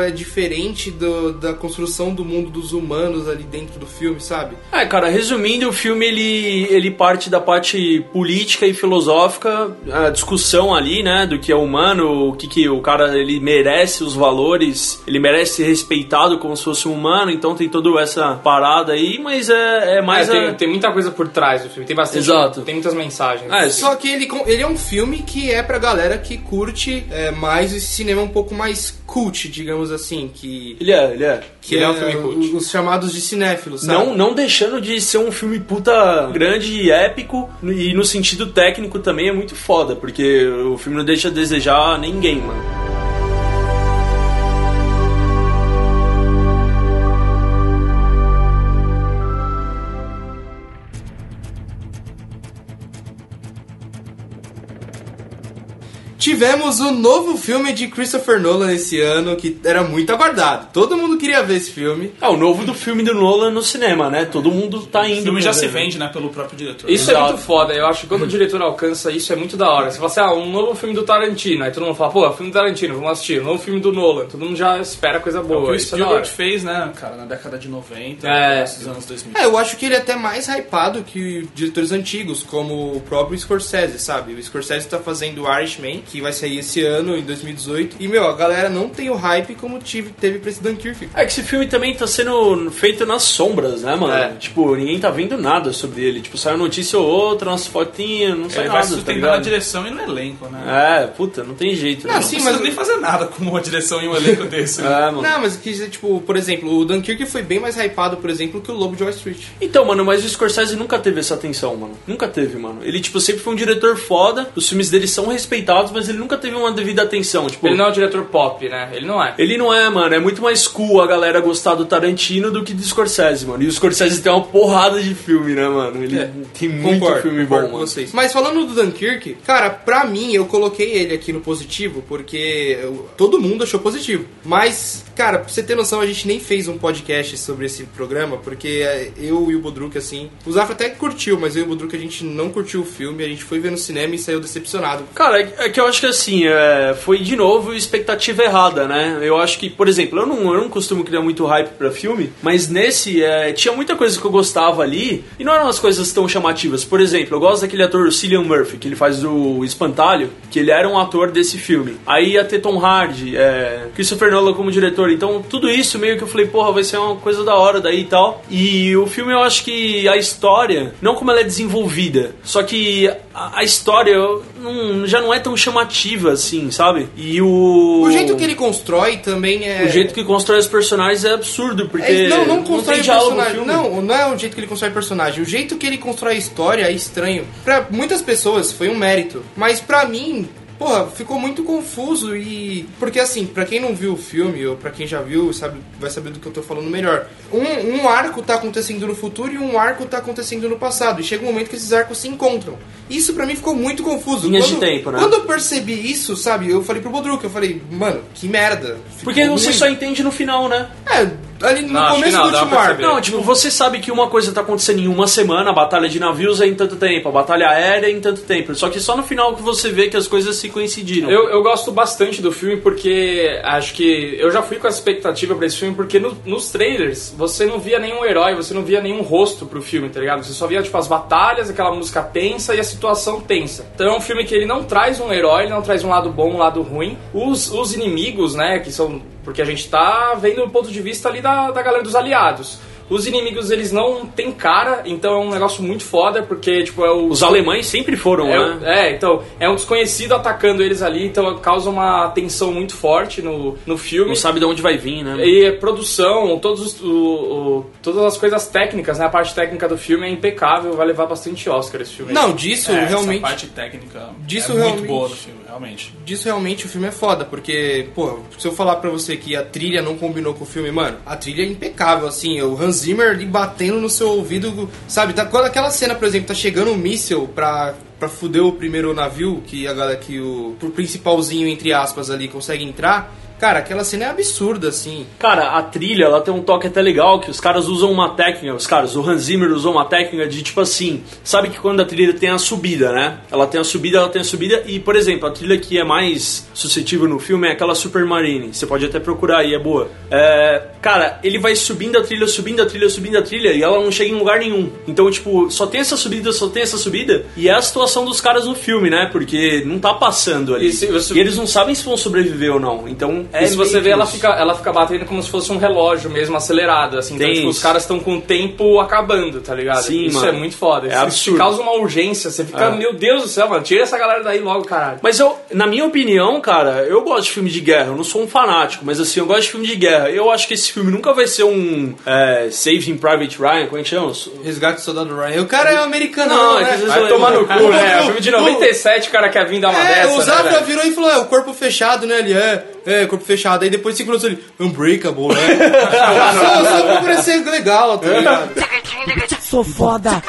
Speaker 1: é diferente do- da construção do mundo dos humanos ali dentro do filme, sabe?
Speaker 2: É, cara, resumindo, o filme ele, ele parte da parte política e filosófica, a discussão ali, né, do que é humano, o que, que o cara ele merece os valores, ele merece ser respeitado como se fosse um humano, então tem toda essa parada aí, mas é, é mais.
Speaker 3: É, tem,
Speaker 2: a-
Speaker 3: tem muita coisa por trás do filme, tem bastante.
Speaker 2: Exato.
Speaker 3: Tem muitas mensagens.
Speaker 2: É,
Speaker 1: Só que ele, ele é um filme que é pra galera que curte é, mais esse cinema um pouco mais cult, digamos assim, que,
Speaker 2: Ele é, ele é.
Speaker 1: que
Speaker 3: Ele é
Speaker 1: é,
Speaker 3: um filme cult.
Speaker 1: os chamados de cinéfilos, sabe?
Speaker 2: Não, não deixando de ser um filme puta grande e épico, e no sentido técnico também é muito foda, porque o filme não deixa a desejar ninguém, mano.
Speaker 1: Tivemos o novo filme de Christopher Nolan esse ano, que era muito aguardado. Todo mundo queria ver esse filme.
Speaker 2: É o novo do filme do Nolan no cinema, né? Todo mundo tá indo.
Speaker 4: O filme já se
Speaker 2: ver.
Speaker 4: vende, né, pelo próprio diretor.
Speaker 3: Isso
Speaker 2: Exato.
Speaker 3: é muito foda, eu acho que quando o diretor alcança isso é muito da hora. Você fala assim, ah, um novo filme do Tarantino, aí todo mundo fala, pô, é filme do Tarantino, vamos assistir. Um novo filme do Nolan, todo mundo já espera coisa
Speaker 4: O que
Speaker 3: boa.
Speaker 4: o
Speaker 3: é.
Speaker 4: Spielberg fez, né, cara, na década de 90,
Speaker 3: É.
Speaker 4: anos 2000.
Speaker 1: É, eu acho que ele é até mais hypado que diretores antigos, como o próprio Scorsese, sabe? O Scorsese tá fazendo o Irishman, que vai sair esse ano, em 2018. E, meu, a galera não tem o hype como tive, teve pra esse Dunkirk.
Speaker 2: É que esse filme também tá sendo feito nas sombras, né, mano?
Speaker 3: É.
Speaker 2: Tipo, ninguém tá vendo nada sobre ele. Tipo, sai uma notícia ou outra, umas fotinhas, não sai
Speaker 4: Ele vai
Speaker 2: nada, tá
Speaker 4: sustentar na
Speaker 2: ligado?
Speaker 4: direção e no elenco, né?
Speaker 2: É, puta, não tem jeito.
Speaker 1: Não,
Speaker 2: né?
Speaker 1: sim,
Speaker 4: Não
Speaker 1: mas...
Speaker 4: nem fazer nada com uma direção e um elenco desse. né?
Speaker 2: É, mano.
Speaker 1: Não, mas quis dizer, tipo, por exemplo, o Dunkirk foi bem mais hypado, por exemplo, que o Lobo de Wall Street.
Speaker 2: Então, mano, mas o Scorsese nunca teve essa atenção, mano. Nunca teve, mano. Ele, tipo, sempre foi um diretor foda, os filmes dele são respeitados, mas ele nunca teve uma devida atenção. Tipo,
Speaker 3: Ele não é um diretor pop, né? Ele não é.
Speaker 2: Ele não é, mano. É muito mais cool a galera gostar do Tarantino do que do Scorsese, mano. E o Scorsese tem uma porrada de filme, né, mano? Ele
Speaker 1: É,
Speaker 2: tem muito
Speaker 1: Concordo,
Speaker 2: filme
Speaker 1: concordo
Speaker 2: bom, mano.
Speaker 1: vocês. Mas falando do Dunkirk, cara, pra mim, eu coloquei ele aqui no positivo, porque eu- todo mundo achou positivo. Mas, cara, pra você ter noção, a gente nem fez um podcast sobre esse programa, porque é, eu e o Bodruk, assim... O Zafra até curtiu, mas eu e o Bodruk, a gente não curtiu o filme, a gente foi ver no cinema e saiu decepcionado.
Speaker 2: Cara, é é que eu acho que assim, é, foi de novo expectativa errada, né? Eu acho que, por exemplo, eu não, eu não costumo criar muito hype pra filme, mas nesse é, tinha muita coisa que eu gostava ali e não eram as coisas tão chamativas. Por exemplo, eu gosto daquele ator Cillian Murphy, que ele faz o Espantalho, que ele era um ator desse filme. Aí ia ter Tom Hardy, é, Christopher Nolan como diretor. Então, tudo isso meio que eu falei, porra, vai ser uma coisa da hora daí e tal. E o filme eu acho que a história, não como ela é desenvolvida, só que a, a história não- já não é tão chamativa assim, sabe? E o.
Speaker 1: O jeito que ele constrói também é.
Speaker 2: O jeito que constrói os personagens é absurdo, porque.
Speaker 1: É, não, não constrói
Speaker 2: tem
Speaker 1: o
Speaker 2: diálogo no
Speaker 1: personagem. Não, não é o jeito que ele constrói personagem. O jeito que ele constrói a história é estranho. Pra muitas pessoas foi um mérito. Mas pra mim, porra, ficou muito confuso e. Porque assim, pra quem não viu o filme, ou pra quem já viu, sabe, vai saber do que eu tô falando melhor. Um, um arco tá acontecendo no futuro e um arco tá acontecendo no passado. E chega um momento que esses arcos se encontram. Isso pra mim ficou muito confuso.
Speaker 2: Linhas de
Speaker 1: Quando-
Speaker 2: tempo, né?
Speaker 1: Quando eu percebi isso, sabe, eu falei pro Bodruk, eu falei, mano, que merda.
Speaker 2: Porque você
Speaker 1: ruim.
Speaker 2: só entende no final, né?
Speaker 1: É, ali no
Speaker 3: Não,
Speaker 1: começo
Speaker 3: não,
Speaker 1: do último arco.
Speaker 2: Não, tipo, você sabe que uma coisa tá acontecendo em uma semana, a batalha de navios é em tanto tempo, a batalha aérea é em tanto tempo. Só que só no final que você vê que as coisas se coincidiram.
Speaker 3: Eu, eu gosto bastante do filme porque acho que eu já fui com a expectativa pra esse filme porque no- nos trailers você não via nenhum herói, você não via nenhum rosto pro filme, tá ligado? Você só via tipo as batalhas, aquela música tensa e a situação tensa. Então é um filme que ele não traz um herói, ele não traz um lado bom, um lado ruim. Os, os inimigos, né, que são porque a gente tá vendo o ponto de vista ali da, da galera dos aliados. Os inimigos, eles não têm cara, então é um negócio muito foda, porque, tipo, é o...
Speaker 2: Os alemães sempre foram,
Speaker 3: É,
Speaker 2: né?
Speaker 3: é, então, é um desconhecido atacando eles ali, então causa uma tensão muito forte no, no filme.
Speaker 2: Não sabe de onde vai vir, né?
Speaker 3: E a produção, todos os- o- o- todas as coisas técnicas, né? A parte técnica do filme é impecável, vai levar bastante Oscar esse filme.
Speaker 1: Não, disso
Speaker 4: É,
Speaker 1: realmente.
Speaker 4: Essa parte técnica
Speaker 1: Disso
Speaker 4: é muito
Speaker 1: realmente-
Speaker 4: boa do filme, realmente.
Speaker 1: Disso realmente o filme é foda, porque, pô, se eu falar pra você que a trilha não combinou com o filme, mano, a trilha é impecável, assim, o Hans Zimmer ali batendo no seu ouvido, sabe? Tá, quando aquela cena, por exemplo, tá chegando um míssel pra, pra fuder o primeiro navio, que a galera que o, o principalzinho, entre aspas, ali consegue entrar, cara, aquela cena é absurda, assim.
Speaker 2: Cara, a trilha, ela tem um toque até legal, que os caras usam uma técnica, os caras, o Hans Zimmer usou uma técnica de tipo assim, sabe que quando a trilha tem a subida, né? Ela tem a subida, ela tem a subida, e por exemplo, a trilha que é mais suscetível no filme é aquela Supermarine, você pode até procurar aí, é boa. É, cara, ele vai subindo a trilha, subindo a trilha, subindo a trilha, e ela não chega em lugar nenhum. Então, tipo, só tem essa subida, só tem essa subida, e é a situação dos caras no filme, né? Porque não tá passando ali.
Speaker 3: E se você-
Speaker 2: E eles não sabem se vão sobreviver ou não. Então, é
Speaker 3: e se você vê, ela fica, ela fica batendo como se fosse um relógio mesmo, acelerado, assim. Então,
Speaker 2: Tem
Speaker 3: tipo, os caras estão com o tempo acabando, tá ligado?
Speaker 2: Sim,
Speaker 3: Isso
Speaker 2: mano.
Speaker 3: é muito foda.
Speaker 2: É
Speaker 3: Isso
Speaker 2: absurdo.
Speaker 3: causa uma urgência. Você fica,
Speaker 2: É.
Speaker 3: meu Deus do céu, mano, tira essa galera daí logo, caralho.
Speaker 2: Mas eu, na minha opinião, cara, eu gosto de filme de guerra. Eu não sou um fanático, mas assim, eu gosto de filme de guerra. Eu acho que esse filme nunca vai ser um é, Saving Private Ryan, como é que chama?
Speaker 1: Resgate do Soldado Ryan. O cara é americano,
Speaker 2: Não,
Speaker 1: não,
Speaker 2: é
Speaker 1: né?
Speaker 3: Vai tomar no cu, né?
Speaker 1: o-
Speaker 3: filme de
Speaker 1: o-
Speaker 3: 97, o cara quer vir dar uma
Speaker 1: É,
Speaker 3: dessa,
Speaker 1: o
Speaker 3: né,
Speaker 1: Zafra
Speaker 3: velho?
Speaker 1: virou e falou, é, o corpo fechado, né? Ele é, é, corpo fechado. Aí depois segurou ele, unbreakable, né? só, só pra parecer legal, tá ligado?
Speaker 5: Sou foda.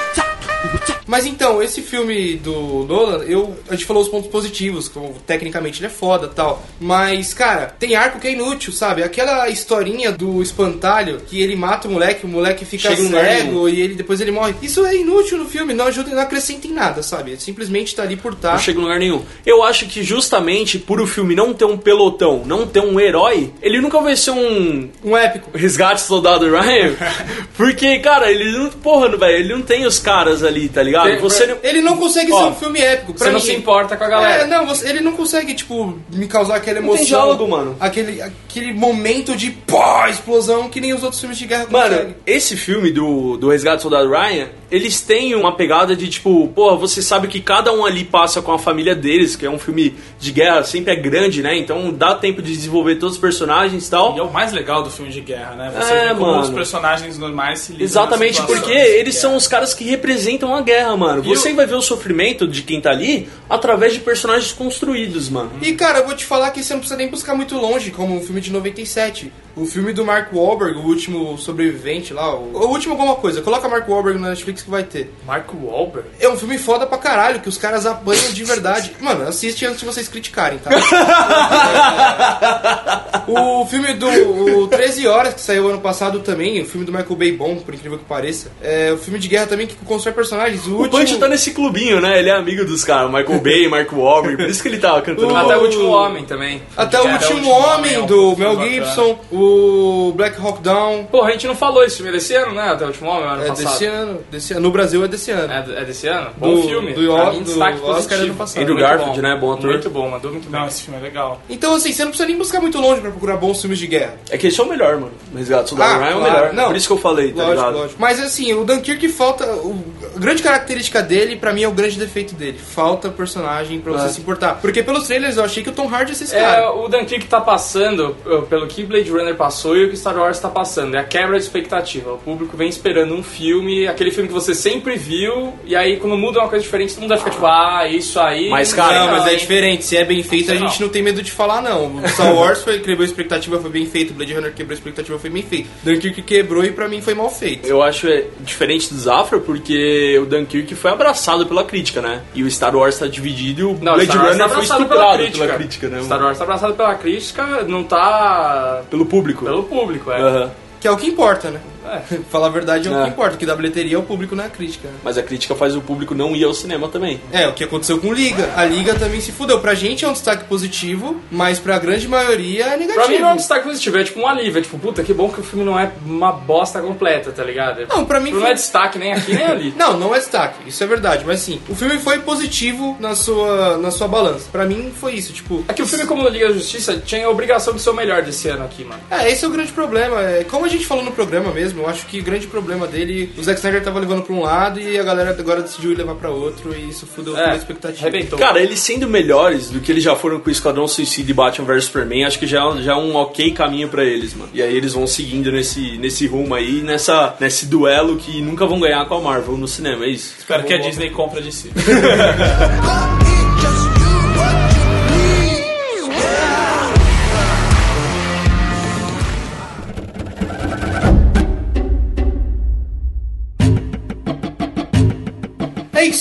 Speaker 1: Mas então, esse filme do Nolan, eu, a gente falou os pontos positivos, como tecnicamente ele é foda e tal. Mas, cara, tem arco que é inútil, sabe? Aquela historinha do espantalho, que ele mata o moleque, o moleque fica
Speaker 2: Chega
Speaker 1: cego e ele depois ele morre. Isso é inútil no filme, não ajuda, não acrescenta em nada, sabe? Ele simplesmente tá ali por tá.
Speaker 2: Não chega em lugar nenhum. Eu acho que justamente por o filme não ter um pelotão, não ter um herói, ele nunca vai ser um
Speaker 1: Um épico.
Speaker 2: resgate soldado Ryan. Porque, cara, ele não. Porra, velho, ele não tem os caras ali, tá ligado?
Speaker 3: Tem-
Speaker 2: Você não.
Speaker 1: Ele não consegue
Speaker 3: Ó,
Speaker 1: ser um filme épico. Pra
Speaker 3: Você não
Speaker 1: mim.
Speaker 3: se importa com a galera.
Speaker 1: É, não, você- ele não consegue, tipo, me causar aquela
Speaker 2: Não
Speaker 1: emoção.
Speaker 2: tem diálogo, mano.
Speaker 1: Aquele, aquele momento de pó, explosão que nem os outros filmes de guerra
Speaker 2: Mano,
Speaker 1: conseguem.
Speaker 2: esse filme do, do Resgate do Soldado Ryan, eles têm uma pegada de tipo, porra, você sabe que cada um ali passa com a família deles, que é um filme de guerra, sempre é grande, né? Então dá tempo de desenvolver todos os personagens e tal.
Speaker 4: E é o mais legal do filme de guerra, né? Você
Speaker 2: É,
Speaker 4: vê como
Speaker 2: mano.
Speaker 4: os personagens normais se
Speaker 2: Exatamente, porque eles são os caras que representam a guerra, mano. Você
Speaker 3: o-
Speaker 2: vai ver o sofrimento de quem tá ali através de personagens construídos, mano.
Speaker 1: E cara, eu vou te falar que você não precisa nem buscar muito longe, como o filme de 97. O filme do Mark Wahlberg, o último sobrevivente lá, o, o último alguma coisa. Coloca Mark Wahlberg na Netflix que vai ter.
Speaker 3: Mark Wahlberg?
Speaker 1: É um filme foda pra caralho, que os caras apanham de verdade. Mano, assiste antes de vocês criticarem, tá? o filme do o 13 Horas, que saiu ano passado também, o filme do Michael Bay bom, por incrível que pareça. É o filme de guerra também que constrói personagens o,
Speaker 2: O
Speaker 1: último...
Speaker 2: Punch tá nesse clubinho, né? Ele é amigo dos caras, Michael Bay, Mark Wahlberg, por isso que ele tava cantando.
Speaker 3: Até o último homem também.
Speaker 1: Até o último,
Speaker 4: Último
Speaker 1: Homem,
Speaker 4: Homem é um
Speaker 1: do Mel
Speaker 4: bacana.
Speaker 1: Gibson, o Black Hawk Down.
Speaker 3: Porra, a gente não falou esse filme é desse ano, né? Até o último homem, ano
Speaker 1: É
Speaker 3: passado.
Speaker 1: desse ano, desse ano. No Brasil é desse ano.
Speaker 3: É, é desse ano? Bom
Speaker 1: Do-
Speaker 3: filme.
Speaker 1: do
Speaker 3: Pra mim, destaque
Speaker 1: do Oscar ano passado.
Speaker 2: Andrew Garfield,
Speaker 3: bom.
Speaker 2: né? Bom ator.
Speaker 3: Muito bom, mandou muito bem.
Speaker 4: Não, esse filme é legal.
Speaker 1: Então, assim, você não precisa nem buscar muito longe pra procurar bons filmes de guerra.
Speaker 2: É que esse é o melhor, mano. Resgate do Soldado
Speaker 1: Ah,
Speaker 2: Ryan é o
Speaker 1: claro.
Speaker 2: melhor.
Speaker 1: Não.
Speaker 2: Por isso que eu falei, tá
Speaker 1: Lógico,
Speaker 2: ligado?
Speaker 1: lógico. Mas assim, o Dunkirk falta. o- a grande característica dele, pra mim, é o grande defeito dele. Falta personagem pra você
Speaker 2: É.
Speaker 1: se importar. Porque pelos trailers eu achei que o Tom Hardy ia ser esse
Speaker 3: É,
Speaker 1: cara.
Speaker 3: o Dunkirk tá passando pelo que Blade Runner passou e o que Star Wars tá passando. É a quebra de expectativa. O público vem esperando um filme, aquele filme que você sempre viu, e aí quando muda uma coisa diferente, todo mundo vai ficar tipo, ah, isso aí.
Speaker 2: Mas, cara,
Speaker 1: não, mas é diferente. Se é bem feito, a gente não tem medo de falar, não. O Star Wars foi, quebrou a expectativa, foi bem feito. O Blade Runner quebrou a expectativa, foi bem feito. Dunkirk quebrou e pra mim foi mal feito.
Speaker 2: Eu acho é, diferente do Zafra porque o Dunkirk foi abraçado pela crítica, né? E o Star Wars tá dividido e o
Speaker 3: Não,
Speaker 2: Blade
Speaker 3: Wars
Speaker 2: Runner
Speaker 3: tá
Speaker 2: foi
Speaker 3: abraçado
Speaker 2: estuprado pela crítica, né?
Speaker 3: Star? Wars tá abraçado pela crítica, não tá
Speaker 2: Pelo público.
Speaker 3: Pelo público, é.
Speaker 2: Aham.
Speaker 1: Que é o que importa, né?
Speaker 3: É.
Speaker 1: Falar a verdade é, o
Speaker 2: É.
Speaker 1: que importa. O que dá bilheteria é o público, não é a crítica. né?
Speaker 2: Mas a crítica faz o público não ir ao cinema também.
Speaker 1: É, o que aconteceu com Liga. A Liga também se fudeu. Pra gente é um destaque positivo, mas pra grande maioria é negativo.
Speaker 3: Pra mim não é um destaque positivo, é tipo um alívio. É tipo, puta, que bom que o filme não é uma bosta completa, tá ligado?
Speaker 1: Não, pra mim
Speaker 3: Não
Speaker 1: foi-
Speaker 3: é destaque nem aqui nem ali.
Speaker 1: Não, não é destaque, isso é verdade, mas sim, o filme foi positivo na sua, na sua balança. Pra mim foi isso, tipo.
Speaker 3: É que o filme como Liga da Justiça tinha a obrigação de ser o melhor desse ano aqui, mano.
Speaker 1: É, esse é o grande problema. É, como a gente falou no programa mesmo, eu acho que o grande problema dele, o Zack Snyder tava levando pra um lado e a galera agora decidiu levar pra outro e isso fudeu toda a
Speaker 3: É,
Speaker 1: expectativa.
Speaker 3: arrebentou.
Speaker 2: Cara, eles sendo melhores do que eles já foram com o Esquadrão Suicida e Batman vs Superman, acho que já, é- já é um ok caminho pra eles, mano. E aí eles vão seguindo nesse, nesse rumo aí, nessa, nesse duelo que nunca vão ganhar com a Marvel no cinema, é isso.
Speaker 4: Espero que a Disney compre de si.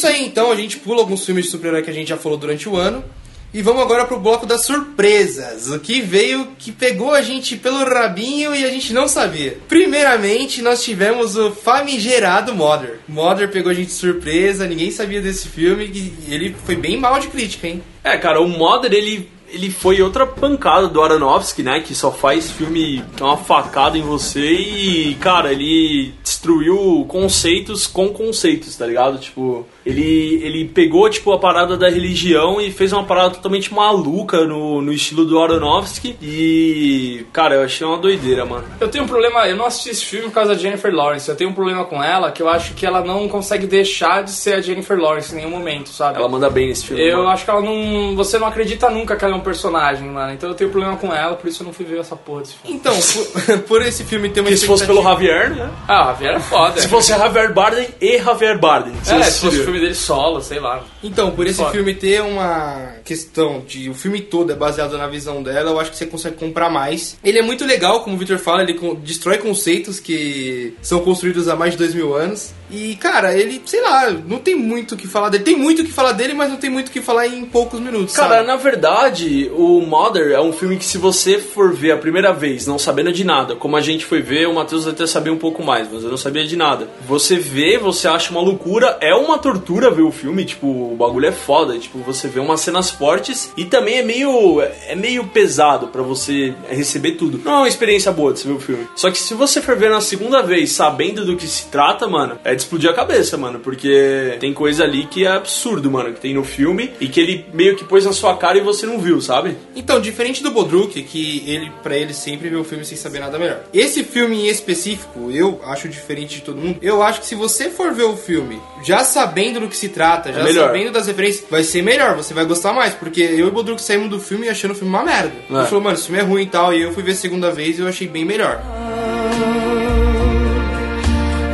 Speaker 1: isso aí então, a gente pula alguns filmes de super-herói que a gente já falou durante o ano. E vamos agora pro bloco das surpresas. O que veio que pegou a gente pelo rabinho e a gente não sabia. Primeiramente, nós tivemos o famigerado Mother. Mother pegou a gente de surpresa, ninguém sabia desse filme e ele foi bem mal de crítica, hein?
Speaker 2: É, cara, o Mother, ele, ele foi outra pancada do Aronofsky, né? Que só faz filme é uma facada em você e, cara, ele destruiu conceitos com conceitos, tá ligado? Tipo, ele, ele pegou, tipo, a parada da religião e fez uma parada totalmente maluca no, no estilo do Aronofsky e, cara, eu achei uma doideira, mano.
Speaker 3: Eu tenho um problema, eu não assisti esse filme por causa da Jennifer Lawrence. Eu tenho um problema com ela que eu acho que ela não consegue deixar de ser a Jennifer Lawrence em nenhum momento, sabe?
Speaker 2: Ela manda bem nesse filme.
Speaker 3: Eu
Speaker 2: mano.
Speaker 3: acho que ela não. Você não acredita nunca que ela é um personagem, mano. Então eu tenho problema com ela, por isso eu não fui ver essa porra desse filme.
Speaker 1: Então, por, por esse filme ter uma
Speaker 2: Porque se fosse pelo Javier, né?
Speaker 3: Ah, o Javier é foda.
Speaker 2: Se fosse Javier Bardem e Javier Bardem.
Speaker 3: É, se fosse
Speaker 2: assistiria.
Speaker 3: Filme dele solo, sei lá.
Speaker 1: Então, por esse
Speaker 3: Foda.
Speaker 1: filme ter uma questão de o filme todo é baseado na visão dela, eu acho que você consegue comprar mais. Ele é muito legal, como o Victor fala, ele destrói conceitos que são construídos há mais de dois mil anos. E, cara, ele, sei lá, não tem muito o que falar dele. Tem muito o que falar dele, mas não tem muito o que falar em poucos minutos.
Speaker 2: Cara,
Speaker 1: sabe?
Speaker 2: na verdade, o Mother é um filme que se você for ver a primeira vez, não sabendo de nada, como a gente foi ver, o Matheus até sabia um pouco mais, mas eu não sabia de nada. Você vê, você acha uma loucura, é uma tortura ver o filme, tipo, o bagulho é foda, tipo, você vê umas cenas fortes e também é meio é meio pesado pra você receber tudo. Não é uma experiência boa de você ver o filme. Só que se você for ver na segunda vez, sabendo do que se trata, mano, é de explodir a cabeça, mano, porque tem coisa ali que é absurdo, mano, que tem no filme e que ele meio que pôs na sua cara e você não viu, sabe?
Speaker 1: Então, diferente do Bodruk, que ele, para ele sempre vê o filme sem saber nada melhor. Esse filme em específico, eu acho diferente de todo mundo. Eu acho que se você for ver o filme já sabendo do que se trata, já
Speaker 2: melhor.
Speaker 1: sabendo das referências, vai ser melhor, você vai gostar mais. Porque eu e o Bodruk saímos do filme achando o filme uma merda.
Speaker 2: É.
Speaker 1: Ele falou, mano, esse filme é ruim e tal. E eu fui ver a segunda vez e eu achei bem melhor.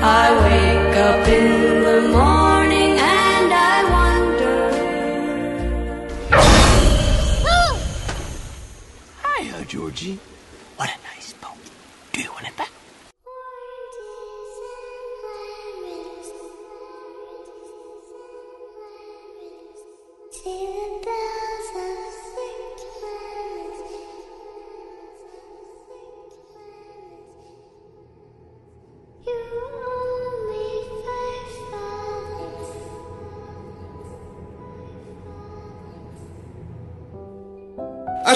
Speaker 7: I up in the morning and I wonder.
Speaker 5: Hiya, Georgie.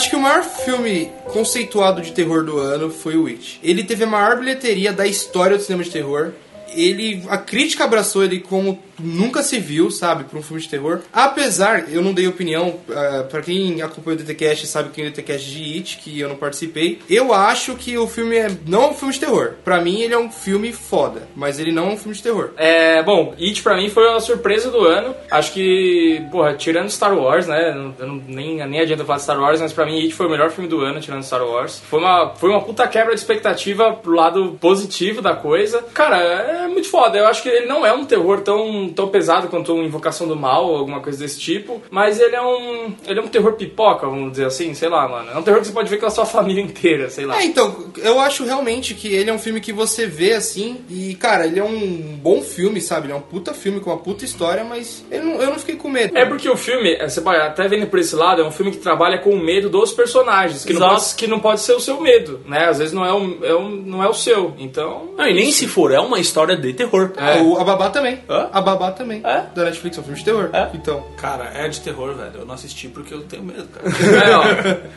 Speaker 1: Acho que o maior filme conceituado de terror do ano foi o Witch. Ele teve a maior bilheteria da história do cinema de terror. Ele, a crítica abraçou ele como nunca se viu, sabe, pra um filme de terror. Apesar, eu não dei opinião, uh, para quem acompanha o DTCast sabe que é o DTCast de It, que eu não participei. Eu acho que o filme é não é um filme de terror. Pra mim ele é um filme foda, mas ele não é um filme de terror.
Speaker 3: É, bom, It pra mim foi a surpresa do ano. Acho que, porra, tirando Star Wars, né? Eu não, nem, nem adianta falar de Star Wars, mas pra mim It foi o melhor filme do ano, tirando Star Wars. Foi uma, foi uma puta quebra de expectativa pro lado positivo da coisa. Cara, é muito foda. Eu acho que ele não é um terror tão, tão pesado quanto uma Invocação do Mal ou alguma coisa desse tipo, mas ele é um. Ele é um terror pipoca, vamos dizer assim, sei lá, mano. É um terror que você pode ver com a sua família inteira, sei lá.
Speaker 1: É, então, eu acho realmente que ele é um filme que você vê assim, e cara, ele é um bom filme, sabe? Ele é um puta filme com uma puta história, mas ele não- eu não fiquei com medo.
Speaker 3: É porque o filme, é, você pode até vendo por esse lado, é um filme que trabalha com o medo dos personagens, que, não pode, que não pode ser o seu medo, né? Às vezes não é o, é o- não é o seu. Então.
Speaker 2: Não, e nem se for, é uma história de terror.
Speaker 3: É.
Speaker 1: O, a Babá também.
Speaker 2: Hã?
Speaker 1: A Babá também.
Speaker 2: É?
Speaker 1: Da Netflix, é um filme de terror.
Speaker 2: É?
Speaker 1: Então.
Speaker 4: Cara, é de terror, velho. Eu não assisti porque eu tenho medo, cara.
Speaker 3: É, ó,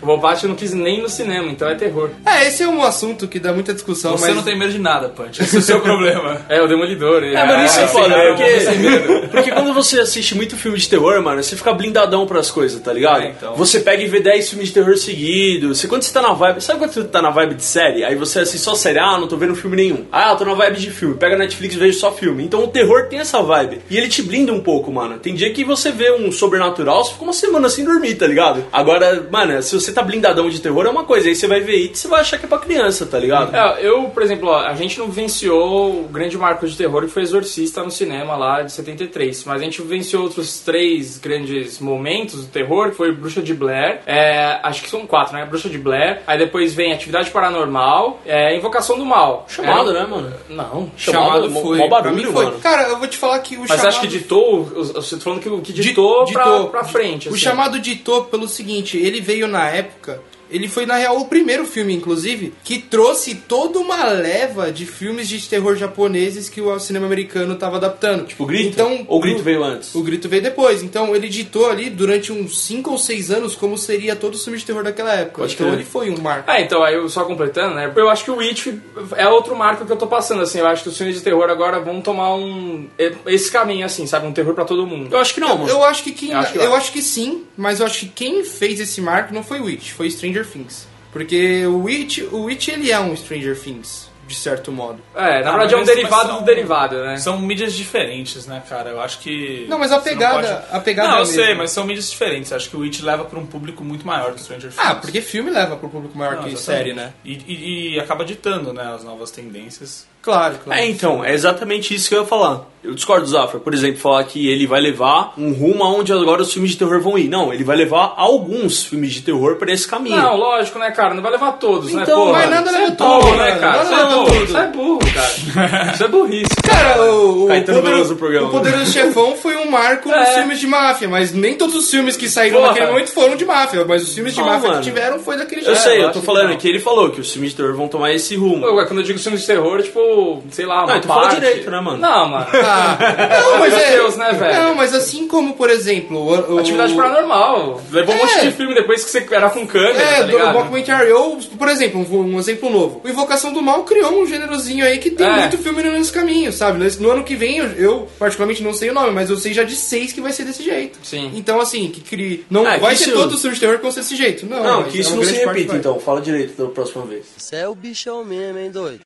Speaker 3: o Bobate não quis nem no cinema, então é terror.
Speaker 1: É, esse é um assunto que dá muita discussão,
Speaker 4: Você
Speaker 1: mas.
Speaker 4: não tem medo de nada, Punch. Esse é o seu problema.
Speaker 3: É, o Demolidor.
Speaker 2: É, mas isso é foda,
Speaker 3: medo.
Speaker 2: porque, porque quando você assiste muito filme de terror, mano, você fica blindadão pras coisas, tá ligado?
Speaker 4: É, então.
Speaker 2: Você pega e vê 10 filmes de terror seguidos. Você, quando você tá na vibe. Sabe quando você tá na vibe de série? Aí você assiste só série, ah, não tô vendo filme nenhum. Ah, tô na vibe de filme. Pega Netflix e vejo só filme. Então o terror tem essa vibe. E ele te blinda um pouco, mano. Tem dia que você vê um sobrenatural, você fica uma semana sem dormir, tá ligado? Agora, mano, se você tá blindadão de terror é uma coisa. Aí você vai ver it, você vai achar que é pra criança, tá ligado?
Speaker 3: É, eu, por exemplo, ó, a gente não vivenciou o grande marco de terror que foi Exorcista no cinema lá de 73, mas a gente vivenciou outros três grandes momentos do terror, que foi Bruxa de Blair, é, acho que são quatro, né? Bruxa de Blair, aí depois vem Atividade Paranormal, é, Invocação do Mal.
Speaker 2: Chamado,
Speaker 3: É,
Speaker 2: né, mano?
Speaker 3: Não.
Speaker 1: Chamado
Speaker 2: Chamado,
Speaker 1: foi.
Speaker 2: mó barulho,
Speaker 1: foi.
Speaker 2: mano.
Speaker 1: Cara, eu vou te falar que o
Speaker 3: Mas
Speaker 1: chamado...
Speaker 3: acho que ditou, você tá falando que o que
Speaker 1: Di-
Speaker 3: ditou, pra,
Speaker 1: ditou.
Speaker 3: pra frente.
Speaker 1: O
Speaker 3: assim.
Speaker 1: chamado ditou pelo seguinte, ele veio na época, ele foi na real o primeiro filme, inclusive, que trouxe toda uma leva de filmes de terror japoneses que o cinema americano tava adaptando.
Speaker 2: Tipo, o grito?
Speaker 1: Então,
Speaker 2: Ou o grito veio antes?
Speaker 1: O grito veio depois. Então ele ditou ali durante uns 5 ou 6 anos como seria todo o filme de terror daquela época.
Speaker 2: Pode
Speaker 1: então
Speaker 2: crer.
Speaker 1: ele foi um marco.
Speaker 3: Ah, então, aí eu só completando, né? Eu acho que o Witch é outro marco que eu tô passando, assim. Eu acho que os filmes de terror agora vão tomar um. esse caminho, assim, sabe? Um terror pra todo mundo.
Speaker 2: Eu acho que não, mano.
Speaker 1: Eu acho que quem.
Speaker 3: Eu acho que
Speaker 1: eu acho que sim, mas eu acho que quem fez esse marco não foi o Witch, foi Stranger Things. Porque o Witch, o Witch ele é um Stranger Things, de certo modo.
Speaker 3: É, na
Speaker 4: Ah,
Speaker 3: verdade é um
Speaker 4: eles
Speaker 3: derivado
Speaker 4: são-
Speaker 3: do derivado, né?
Speaker 4: São mídias diferentes, né, cara? Eu acho que.
Speaker 1: Não, mas a pegada- a pegada
Speaker 4: Não,
Speaker 1: é
Speaker 4: eu sei, mas são mídias diferentes. Acho que o It leva pra um público muito maior do Stranger Things.
Speaker 1: Ah, porque filme leva pro público maior
Speaker 4: Não,
Speaker 1: que
Speaker 4: exatamente.
Speaker 1: série, né?
Speaker 4: E, e- e acaba ditando, né, as novas tendências.
Speaker 1: Claro, claro.
Speaker 2: É, então, é exatamente isso que eu ia falar. Eu discordo do Zafra, por exemplo, falar que ele vai levar um rumo aonde agora os filmes de terror vão ir. Não, ele vai levar alguns filmes de terror pra esse caminho.
Speaker 3: Não, lógico, né, cara? Não vai levar todos, né?
Speaker 2: Então,
Speaker 1: mas nada leva
Speaker 3: é burro,
Speaker 1: tudo,
Speaker 3: né, cara?
Speaker 1: Nada
Speaker 3: Isso é
Speaker 1: leva
Speaker 3: burro.
Speaker 1: tudo.
Speaker 3: Isso é burro, cara. Isso é burrice.
Speaker 1: Cara, o, o,
Speaker 2: Caetano
Speaker 1: Poderoso-
Speaker 2: programa.
Speaker 1: o Poderoso Chefão foi um marco nos
Speaker 3: É.
Speaker 1: filmes de máfia, mas nem todos os filmes que saíram
Speaker 3: Porra.
Speaker 1: naquele momento foram de máfia, mas os filmes de
Speaker 2: Não,
Speaker 1: máfia
Speaker 2: mano.
Speaker 1: que tiveram foi daquele
Speaker 2: Eu
Speaker 1: jeito.
Speaker 2: sei,
Speaker 3: eu
Speaker 2: eu
Speaker 3: acho
Speaker 2: tô
Speaker 3: que
Speaker 2: falando
Speaker 3: não.
Speaker 2: que ele falou que os filmes de terror vão tomar esse rumo.
Speaker 3: Pô, quando eu digo filmes de terror, tipo, sei lá, uma
Speaker 2: Não, tu fala
Speaker 3: parte.
Speaker 2: direito, né, mano?
Speaker 3: Não, mano.
Speaker 1: Ah, não, mas
Speaker 3: Meu
Speaker 1: é.
Speaker 3: Deus, né, velho?
Speaker 1: Não, mas assim como, por exemplo, o, o-
Speaker 3: Atividade paranormal. Levou um
Speaker 1: É.
Speaker 3: monte de filme depois que você era com câmera,
Speaker 1: É,
Speaker 3: tá
Speaker 1: do
Speaker 3: ligado?
Speaker 1: documentary. Ou, por exemplo, um, um exemplo novo. O Invocação do Mal criou um gênerozinho aí que tem
Speaker 3: É.
Speaker 1: muito filme nesse caminho, sabe? No ano que vem, eu, eu, particularmente não sei o nome, mas eu sei já de seis que vai ser desse jeito.
Speaker 3: Sim.
Speaker 1: Então, assim, que cria. Não
Speaker 2: É,
Speaker 1: vai ser
Speaker 2: isso-
Speaker 1: todos os filmes de terror que vão ser desse jeito. Não,
Speaker 2: Não, que
Speaker 1: é
Speaker 2: isso não se repita, então. Fala direito da próxima vez.
Speaker 9: Você é o bichão mesmo, hein, doido?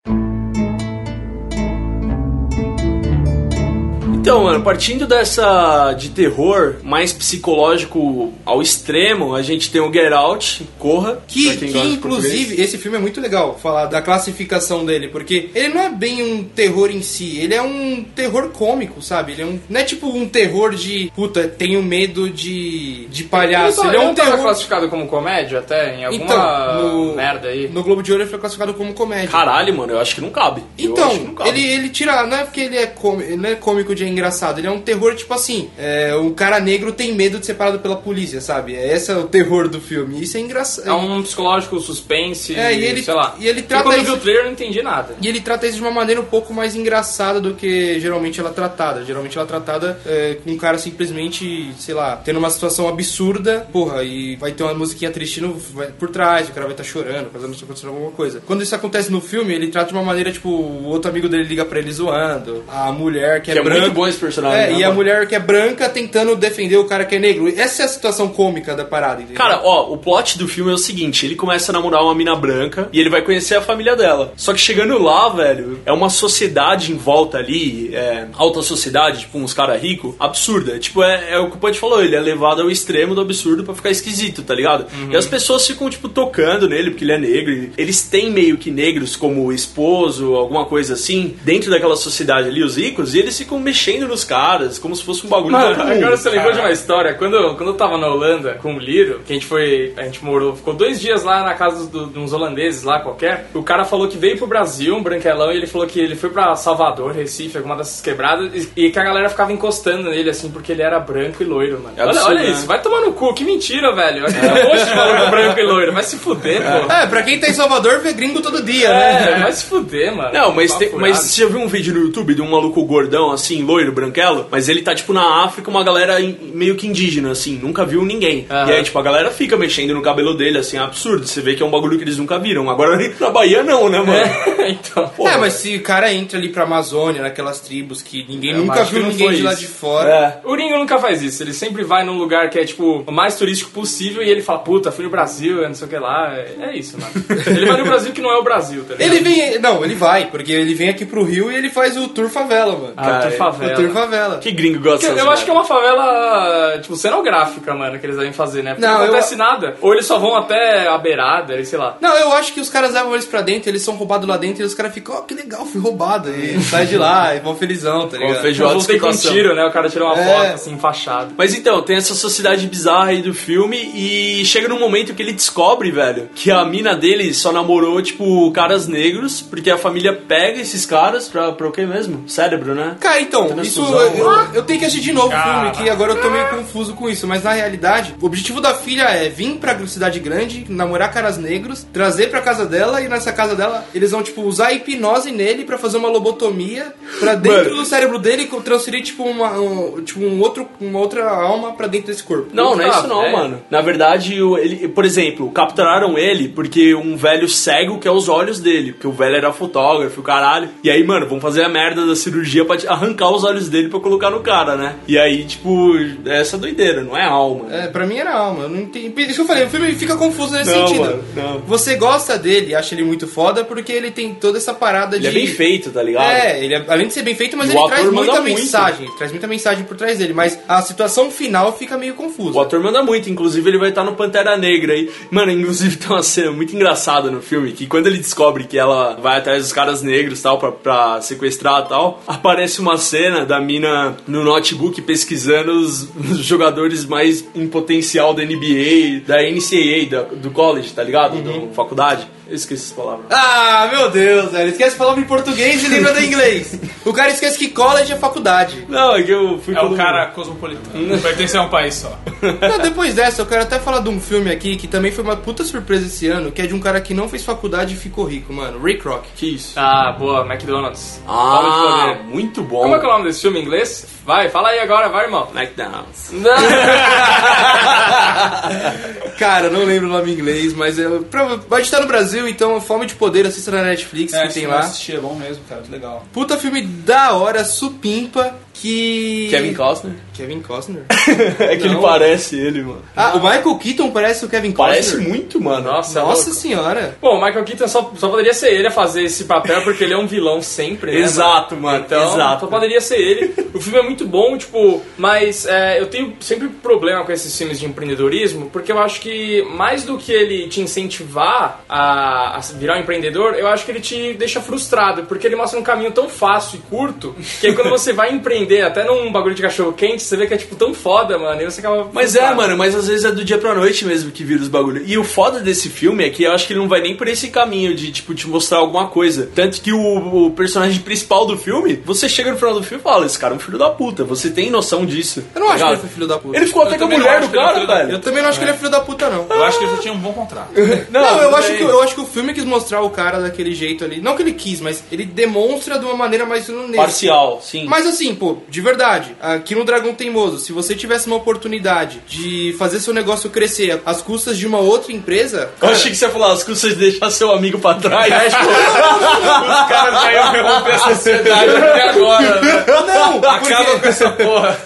Speaker 2: Então, mano, partindo dessa de terror mais psicológico ao extremo, a gente tem o Get Out, Corra.
Speaker 1: Que, que inclusive, esse filme é muito legal falar da classificação dele, porque ele não é bem um terror em si, ele é um terror cômico, sabe? Ele é um, não é tipo um terror de, puta, tenho medo de, de palhaço.
Speaker 3: Ele,
Speaker 1: Ele é um
Speaker 3: tava
Speaker 1: terror.
Speaker 3: classificado como comédia até? Em alguma
Speaker 1: Então, no,
Speaker 3: merda aí?
Speaker 1: no Globo de Ouro ele foi classificado como comédia.
Speaker 2: Caralho, mano, eu acho que não cabe. Eu acho que não
Speaker 1: Então,
Speaker 2: cabe.
Speaker 1: ele, ele tira. Não é porque ele é, cômico, ele é cômico de engraçado. Ele é um terror, tipo assim, é, um cara negro tem medo de ser parado pela polícia, sabe? É, Esse é o terror do filme. Isso é engraçado.
Speaker 3: É um psicológico suspense,
Speaker 1: É, e ele-
Speaker 3: sei lá.
Speaker 1: e ele trata
Speaker 3: quando eu
Speaker 1: isso-
Speaker 3: vi o trailer eu não entendi nada.
Speaker 1: E ele trata isso de uma maneira um pouco mais engraçada do que geralmente ela é tratada. Geralmente ela é tratada é, com um cara simplesmente, sei lá, tendo uma situação absurda, porra, e vai ter uma musiquinha triste no, vai- por trás, o cara vai estar chorando, fazendo isso acontecendo alguma coisa. Quando isso acontece no filme, ele trata de uma maneira, tipo, o outro amigo dele liga pra ele zoando, a mulher que é,
Speaker 2: Que é
Speaker 1: branca.
Speaker 2: muito bom esse personagem,
Speaker 1: É, e a mulher que é branca tentando defender o cara que é negro. Essa é a situação cômica da parada, entendeu?
Speaker 2: Cara, ó, o plot do filme é o seguinte: ele começa a namorar uma mina branca e ele vai conhecer a família dela. Só que chegando lá, velho, é uma sociedade em volta ali, é, alta sociedade, tipo uns caras ricos, absurda. Tipo, é, é o que o Punch falou, ele é levado ao extremo do absurdo pra ficar esquisito, tá ligado? E as pessoas ficam, tipo, tocando nele porque ele é negro. e Eles têm meio que negros como esposo, alguma coisa assim, dentro daquela sociedade ali, os ricos, e eles ficam mexendo nos caras, como se fosse um bagulho de
Speaker 3: Mano,
Speaker 2: mundo.
Speaker 3: agora você lembrou de uma história. Quando, quando eu tava na Holanda com o Liro, que a gente foi. A gente morou, ficou dois dias lá na casa do- de uns holandeses lá qualquer. O cara falou que veio pro Brasil, um branquelão, e ele falou que ele foi pra Salvador, Recife, alguma dessas quebradas, e, e que a galera ficava encostando nele, assim, porque ele era branco e loiro, mano.
Speaker 2: É
Speaker 3: olha
Speaker 2: absurdo,
Speaker 3: olha
Speaker 2: né?
Speaker 3: isso, vai tomar no cu, que mentira, velho. Aqui tem um monte de maluco branco e loiro, vai se fuder, pô.
Speaker 1: É, pra quem tá em Salvador, vê gringo todo dia, né?
Speaker 3: É, vai se fuder, mano.
Speaker 2: Não, mas, tem- mas você já viu um vídeo no YouTube de um maluco gordão, assim, loiro, branquelo? Mas ele tá, tipo, na África, uma galera meio que indígena, assim, nunca viu ninguém.
Speaker 3: Aham.
Speaker 2: E aí, tipo, a galera fica mexendo no cabelo dele, assim, é absurdo. Você vê que é um bagulho que eles nunca viram. Agora, na Bahia, não, né, mano?
Speaker 3: então.
Speaker 2: Porra.
Speaker 1: É, mas se o cara entra ali pra Amazônia, naquelas tribos que ninguém
Speaker 3: Eu
Speaker 1: nunca viu ninguém de lá de fora.
Speaker 2: É.
Speaker 3: O gringo nunca faz isso, ele sempre vai num lugar que é, tipo, o mais turístico possível e ele fala, puta, fui no Brasil, não sei o que lá. É, é isso, mano. ele vai no Brasil que não é o Brasil, tá ligado?
Speaker 1: Ele vem. Não, ele vai, porque ele vem aqui pro Rio e ele faz o Tour Favela, mano.
Speaker 3: Ah,
Speaker 2: Cara,
Speaker 3: Tour favela.
Speaker 1: O Tour Favela.
Speaker 2: Que gringo gosta
Speaker 3: Eu, eu acho que é uma favela, tipo, cenográfica, mano, que eles devem fazer, né? Porque
Speaker 1: Não,
Speaker 3: não,
Speaker 1: eu-
Speaker 3: acontece nada. Ou eles só vão até a beirada, sei lá.
Speaker 1: Não, eu acho que os caras levam eles pra dentro, eles são roubados lá dentro e os caras ficam, ó, que legal, fui roubado. E sai de lá e vão felizão, tá ligado?
Speaker 2: feijoada
Speaker 3: Eu voltei com um tiro, né? O cara tirou uma
Speaker 1: É.
Speaker 3: foto, assim, enfaixado.
Speaker 2: Mas então, tem essa sociedade bizarra aí do filme e chega num momento que ele descobre, velho, que a mina dele só namorou, tipo, caras negros, porque a família pega esses caras pra, pra o que mesmo? Cérebro, né?
Speaker 1: Cara, então, isso
Speaker 2: Transfusão.
Speaker 1: eu, eu tenho que assistir de novo o filme, que agora eu tô meio confuso com isso, mas na realidade, o objetivo da filha é vir pra cidade grande, namorar caras negros, trazer pra casa dela e nessa casa dela eles vão, tipo, usar a hipnose nele pra fazer uma lobotomia pra dentro
Speaker 2: Mano.
Speaker 1: do cérebro dele e transferir, tipo, uma, um, tipo um outro, uma outra alma pra dentro desse corpo.
Speaker 2: Não, não é isso não,
Speaker 3: velho.
Speaker 2: mano. Na verdade, o- ele, por exemplo, capturaram ele porque um velho cego quer os olhos dele, porque o velho era fotógrafo, o caralho. E aí, mano, vão fazer a merda da cirurgia pra arrancar os olhos dele pra colocar no cara, né? E aí, tipo, é essa doideira, não é alma.
Speaker 1: É, pra mim era alma. Eu não entendi. Isso que eu falei, o filme fica confuso nesse
Speaker 2: Não,
Speaker 1: sentido.
Speaker 2: mano, não.
Speaker 1: Você gosta dele, acha ele muito foda, porque ele tem toda essa parada
Speaker 2: Ele
Speaker 1: de.
Speaker 2: é bem feito, tá ligado?
Speaker 1: É, ele é- além de ser bem feito, mas
Speaker 2: E
Speaker 1: ele traz muita
Speaker 2: muito.
Speaker 1: mensagem. Traz muita mensagem por trás dele, mas a situação final fica meio confusa.
Speaker 2: O ator manda muito, inclusive ele vai estar no Pantera Negra aí. Mano, inclusive tem uma cena muito engraçada no filme, que quando ele descobre que ela vai atrás dos caras negros tal, pra, pra sequestrar e tal, aparece uma cena da mina no notebook pesquisando os, os jogadores mais em potencial da NBA, da NCAA, da- do college, tá ligado? Da faculdade. Eu esqueci essa palavra.
Speaker 1: Ah, meu Deus, velho. Esquece a palavra em português e lembra da inglês. O cara esquece que college é faculdade.
Speaker 2: Não, é que eu fui
Speaker 4: É o cara cosmopolitano. Pertence a um país só.
Speaker 1: Não, depois dessa, eu quero até falar de um filme aqui que também foi uma puta surpresa esse ano, que é de um cara que não fez faculdade e ficou rico, mano. Ray Kroc.
Speaker 2: Que isso?
Speaker 3: Ah, boa, McDonald's.
Speaker 2: Ah,
Speaker 3: poder.
Speaker 2: muito bom.
Speaker 3: Como é que é o nome desse filme em inglês? Vai, fala aí agora, vai, irmão.
Speaker 2: McDonald's.
Speaker 1: Cara, não lembro o nome em inglês, mas é, pra, vai estar no Brasil, então Fome de Poder, assista na Netflix,
Speaker 4: É,
Speaker 1: que tem lá.
Speaker 4: assistir, é bom mesmo, cara. Que legal.
Speaker 1: Puta filme da hora, supimpa, que...
Speaker 2: Kevin Costner.
Speaker 1: Kevin Costner?
Speaker 2: É que ele
Speaker 1: Não.
Speaker 2: parece ele, mano.
Speaker 1: Ah, o Michael Keaton parece o Kevin Costner?
Speaker 2: Parece muito, mano.
Speaker 3: Nossa, é
Speaker 1: Nossa
Speaker 3: louco.
Speaker 1: senhora.
Speaker 3: Pô, o Michael Keaton só, só poderia ser ele a fazer esse papel, porque ele é um vilão sempre, né?
Speaker 2: Exato, mano.
Speaker 3: Então,
Speaker 2: exato.
Speaker 3: só poderia ser ele. O filme é muito bom, tipo, mas é, eu tenho sempre problema com esses filmes de empreendedorismo, porque eu acho que mais do que ele te incentivar a, a virar um empreendedor, eu acho que ele te deixa frustrado, porque ele mostra um caminho tão fácil e curto, que aí quando você vai empreender, vender até num bagulho de cachorro quente, você vê que é tipo tão foda, mano, e você acaba.
Speaker 2: Mas é, mano, mas às vezes é do dia pra noite mesmo que vira os bagulho. E o foda desse filme é que eu acho que ele não vai nem por esse caminho de, tipo, te mostrar alguma coisa. Tanto que o, o personagem principal do filme, você chega no final do filme e fala, esse cara é um filho da puta. Você tem noção disso.
Speaker 1: Eu não acho que
Speaker 2: Ligado?
Speaker 1: ele foi filho da puta.
Speaker 2: Ele ficou até com a
Speaker 4: não
Speaker 2: mulher do
Speaker 4: que é
Speaker 2: cara,
Speaker 4: filho da-
Speaker 2: velho.
Speaker 1: Eu também não acho que ele é filho da puta, não.
Speaker 4: Eu acho que ele só tinha um bom contrato.
Speaker 1: Não, eu, acho que, eu acho que o filme quis mostrar o cara daquele jeito ali. Não que ele quis, mas ele demonstra de uma maneira mais.
Speaker 2: Parcial, sim.
Speaker 1: Mas assim, pô, de verdade, aqui no Dragão Teimoso, se você tivesse uma oportunidade de fazer seu negócio crescer às custas de uma outra empresa.
Speaker 2: Eu achei que você ia falar as coisas de deixar seu amigo pra trás.
Speaker 3: É, tipo, os caras já iam interromper a sociedade até agora. né?
Speaker 1: Não,
Speaker 3: Acaba
Speaker 1: porque
Speaker 3: com essa porra.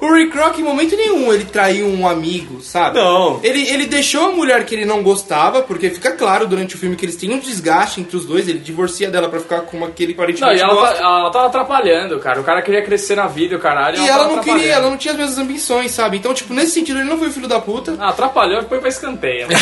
Speaker 1: O Rick Rock em momento nenhum ele traiu um amigo, sabe?
Speaker 2: Não.
Speaker 1: Ele, ele deixou a mulher que ele não gostava, porque fica claro durante o filme que eles têm um desgaste entre os dois, ele divorcia dela pra ficar com aquele
Speaker 3: Não,
Speaker 1: aparentemente
Speaker 3: e ela,
Speaker 1: gosta.
Speaker 3: tá- ela tava atrapalhando, cara. O cara queria crescer na vida, o caralho.
Speaker 1: E ela
Speaker 3: tava
Speaker 1: não queria, ela não tinha as mesmas ambições, sabe? Então, tipo, nesse sentido, ele não foi o filho da puta.
Speaker 3: Ah, atrapalhou e foi pra escanteio.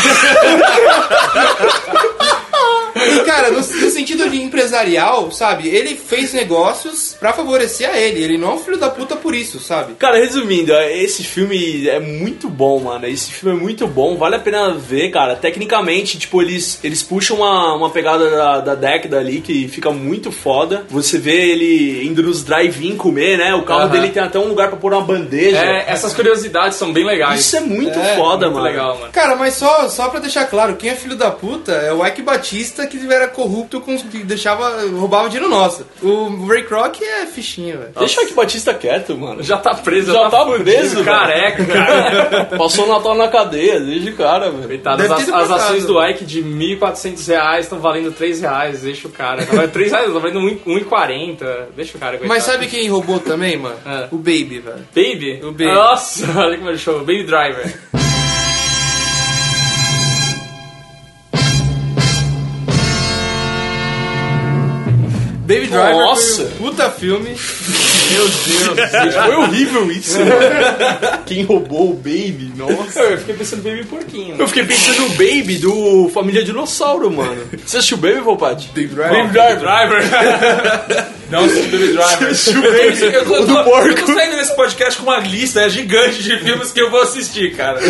Speaker 1: E, cara, no, no sentido de empresarial, sabe? Ele fez negócios pra favorecer a ele. Ele não é um filho da puta por isso, sabe?
Speaker 2: Cara, resumindo, esse filme é muito bom, mano. Esse filme é muito bom, vale a pena ver, cara. Tecnicamente, tipo, eles, eles puxam uma, uma pegada da, da década ali que fica muito foda. Você vê ele indo nos drive-in comer, né? O carro dele tem até um lugar pra pôr uma bandeja.
Speaker 3: É, essas curiosidades são bem legais.
Speaker 2: Isso é muito
Speaker 1: É,
Speaker 2: foda,
Speaker 3: Muito
Speaker 2: mano.
Speaker 3: legal, mano.
Speaker 1: Cara, mas só, só pra deixar claro, quem é filho da puta é o Ike Batista que era corrupto, com, que deixava, roubava dinheiro nosso. O Ray Kroc é fichinha, velho.
Speaker 2: Deixa o Ike Batista quieto, mano.
Speaker 3: Já tá preso,
Speaker 2: Já
Speaker 3: já,
Speaker 2: tá
Speaker 3: fudido,
Speaker 2: preso,
Speaker 3: careca, cara.
Speaker 2: Passou o Natal na cadeia, desde o cara, velho.
Speaker 3: Coitado, as, as ações do Ike de 1.400 reais estão valendo 3 reais, deixa o cara. Tá valendo 3 reais, tá valendo 1,40, deixa o cara, coitado.
Speaker 1: Mas sabe quem roubou também, mano?
Speaker 3: É.
Speaker 1: O Baby, velho.
Speaker 3: Baby?
Speaker 1: O Baby.
Speaker 3: Nossa, olha como ele chama, Baby Driver.
Speaker 1: Baby Driver
Speaker 2: Nossa.
Speaker 1: foi um puta filme.
Speaker 3: Meu Deus.
Speaker 2: Foi horrível isso. Quem roubou o Baby? Nossa.
Speaker 3: Eu fiquei pensando Baby Porquinho.
Speaker 2: Eu fiquei pensando no Baby do Família Dinossauro, mano. Você assistiu Baby, Volpati?
Speaker 1: Baby Driver.
Speaker 2: Baby Driver.
Speaker 4: Driver. Não assisti Baby Driver.
Speaker 2: Assistiu Baby
Speaker 4: Eu tô,
Speaker 2: o do
Speaker 4: eu
Speaker 2: porco.
Speaker 4: tô saindo nesse podcast com uma lista gigante de filmes que eu vou assistir, cara.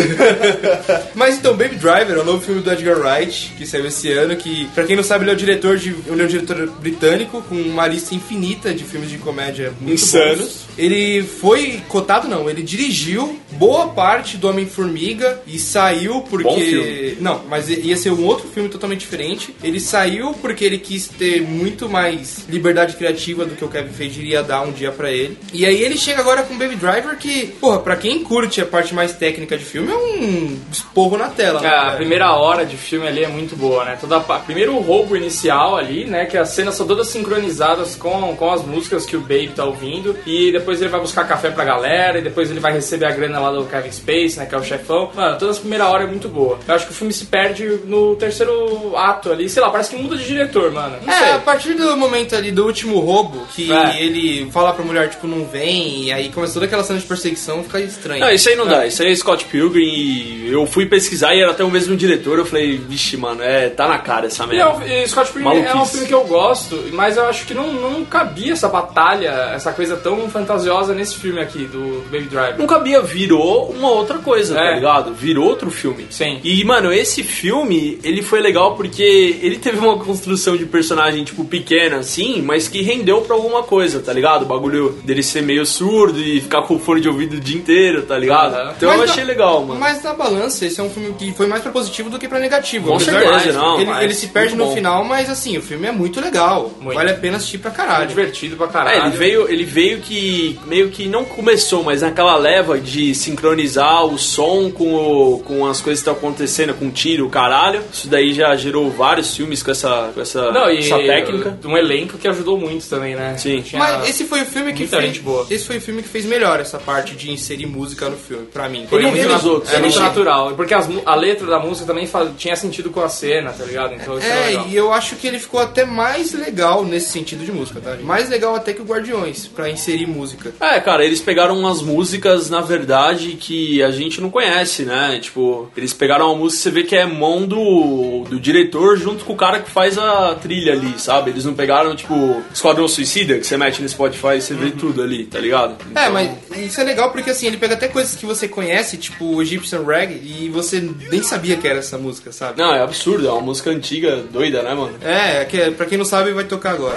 Speaker 1: Mas então, Baby Driver é o novo filme do Edgar Wright, que saiu esse ano, que, pra quem não sabe, ele é o diretor de. Ele é um diretor britânico, com uma lista infinita de filmes de comédia muito
Speaker 2: Insanos.
Speaker 1: bons. Ele foi cotado, não, ele dirigiu boa parte do Homem-Formiga e saiu porque.
Speaker 2: Bom filme.
Speaker 1: Não, mas ia ser um outro filme totalmente diferente. Ele saiu porque ele quis ter muito mais liberdade criativa do que o Kevin Feige iria dar um dia pra ele. E aí ele chega agora com Baby Driver, que, porra, pra quem curte a parte mais técnica de filme, é um esporro na tela. né,
Speaker 3: É, a primeira hora de filme ali é muito boa, né? Toda a, primeiro o roubo inicial ali, né? Que as cenas são todas sincronizadas com, com as músicas que o Baby tá ouvindo. E depois ele vai buscar café pra galera. E depois ele vai receber a grana lá do Kevin Space, né? Que é o chefão. Mano, toda essa primeira hora é muito boa. Eu acho que o filme se perde no terceiro ato ali. Sei lá, parece que muda de diretor, mano. Não
Speaker 1: É,
Speaker 3: sei.
Speaker 1: a partir do momento ali do último roubo, que
Speaker 3: É.
Speaker 1: ele fala pra mulher, tipo, não vem, e aí começa toda aquela cena de perseguição, fica estranho.
Speaker 2: Não, isso aí não dá. Isso aí é Scott Pilgrim e eu fui pesquisar e era até o mesmo diretor. Eu falei, vixe, mano, é, tá na cara essa
Speaker 3: E
Speaker 2: merda.
Speaker 3: é um- e Scott Pilgrim é um
Speaker 2: Maluquice.
Speaker 3: filme que eu gosto, mas eu acho que não, não cabia essa batalha, essa coisa tão fantasiosa nesse filme aqui, do, do Baby Driver.
Speaker 2: Não cabia, virou uma outra coisa, tá
Speaker 3: É.
Speaker 2: ligado? Virou outro filme.
Speaker 3: Sim.
Speaker 2: E, mano, esse filme, ele foi legal porque ele teve uma construção de personagem, tipo, pequena, assim, mas que rendeu pra alguma coisa, tá ligado? O bagulho dele ser meio surdo e ficar com o fone de ouvido o dia inteiro, tá ligado?
Speaker 3: Aham.
Speaker 2: Então eu
Speaker 1: Mas
Speaker 2: achei
Speaker 1: na-
Speaker 2: legal, mano.
Speaker 1: Mas na balança, esse é um filme que foi mais pra positivo do que pra negativo.
Speaker 2: Com certeza, não,
Speaker 1: Ele,
Speaker 2: mas
Speaker 1: ele se perde no
Speaker 2: bom.
Speaker 1: final, mas assim, o filme é muito legal.
Speaker 3: Muito.
Speaker 1: Vale a pena assistir pra
Speaker 3: É
Speaker 1: caralho.
Speaker 3: divertido pra
Speaker 2: É,
Speaker 3: caralho.
Speaker 2: ele veio, ele veio que meio que não começou, mas naquela leva de sincronizar o som com, o- com as coisas que estão acontecendo, com tiro, o caralho. Isso daí já gerou vários filmes com essa, com essa,
Speaker 3: Não, e
Speaker 2: essa técnica.
Speaker 3: um elenco que ajudou muito também, né?
Speaker 2: Sim.
Speaker 3: Tinha-
Speaker 1: Mas esse foi o filme que fez.
Speaker 3: gente boa.
Speaker 1: Esse foi o filme que fez melhor essa parte de inserir música no filme, pra mim.
Speaker 3: Foi
Speaker 2: não
Speaker 3: muito natu-
Speaker 2: outros,
Speaker 3: É muito
Speaker 2: não vi.
Speaker 3: natural. Porque as a letra da música também fa- tinha sentido com a cena, tá ligado? Então
Speaker 1: É,
Speaker 3: legal.
Speaker 1: e eu acho que ele ficou até mais legal nesse sentido de música, tá? Mais legal até que o Guardiões, pra inserir música.
Speaker 2: É, cara, eles pegaram umas músicas, na verdade, que a gente não conhece, né? Tipo, eles pegaram uma música, você vê que é mão do, do diretor junto com o cara que faz a trilha ali, sabe? Eles não pegaram, tipo, Esquadrão Suicida, que você mete no Spotify e você vê tudo ali, tá ligado?
Speaker 1: É,
Speaker 2: Então-
Speaker 1: mas isso é legal porque assim, ele pega até coisas que você conhece, tipo o Egyptian Rag, e você nem sabia que era essa música, sabe?
Speaker 2: Não, é absurdo, é uma música antiga, doida, né, mano?
Speaker 1: É, que, pra quem não sabe, vai tocar agora.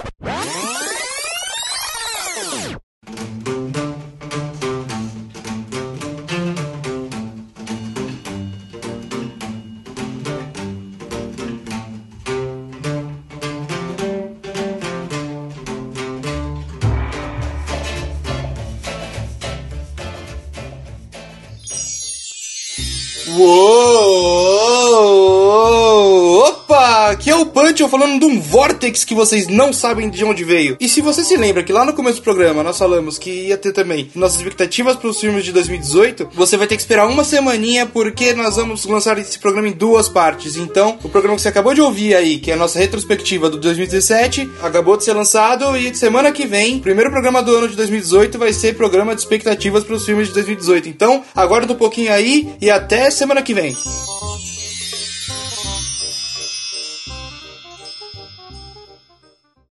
Speaker 1: Punch falando de um Vortex que vocês não sabem de onde veio. E se você se lembra que lá no começo do programa nós falamos que ia ter também nossas expectativas para os filmes de 2018, você vai ter que esperar uma semaninha porque nós vamos lançar esse programa em duas partes. Então, o programa que você acabou de ouvir aí, que é a nossa retrospectiva do 2017, acabou de ser lançado e semana que vem, primeiro programa do ano de 2018, vai ser programa de expectativas para os filmes de 2018. Então, aguarda um pouquinho aí e até semana que vem.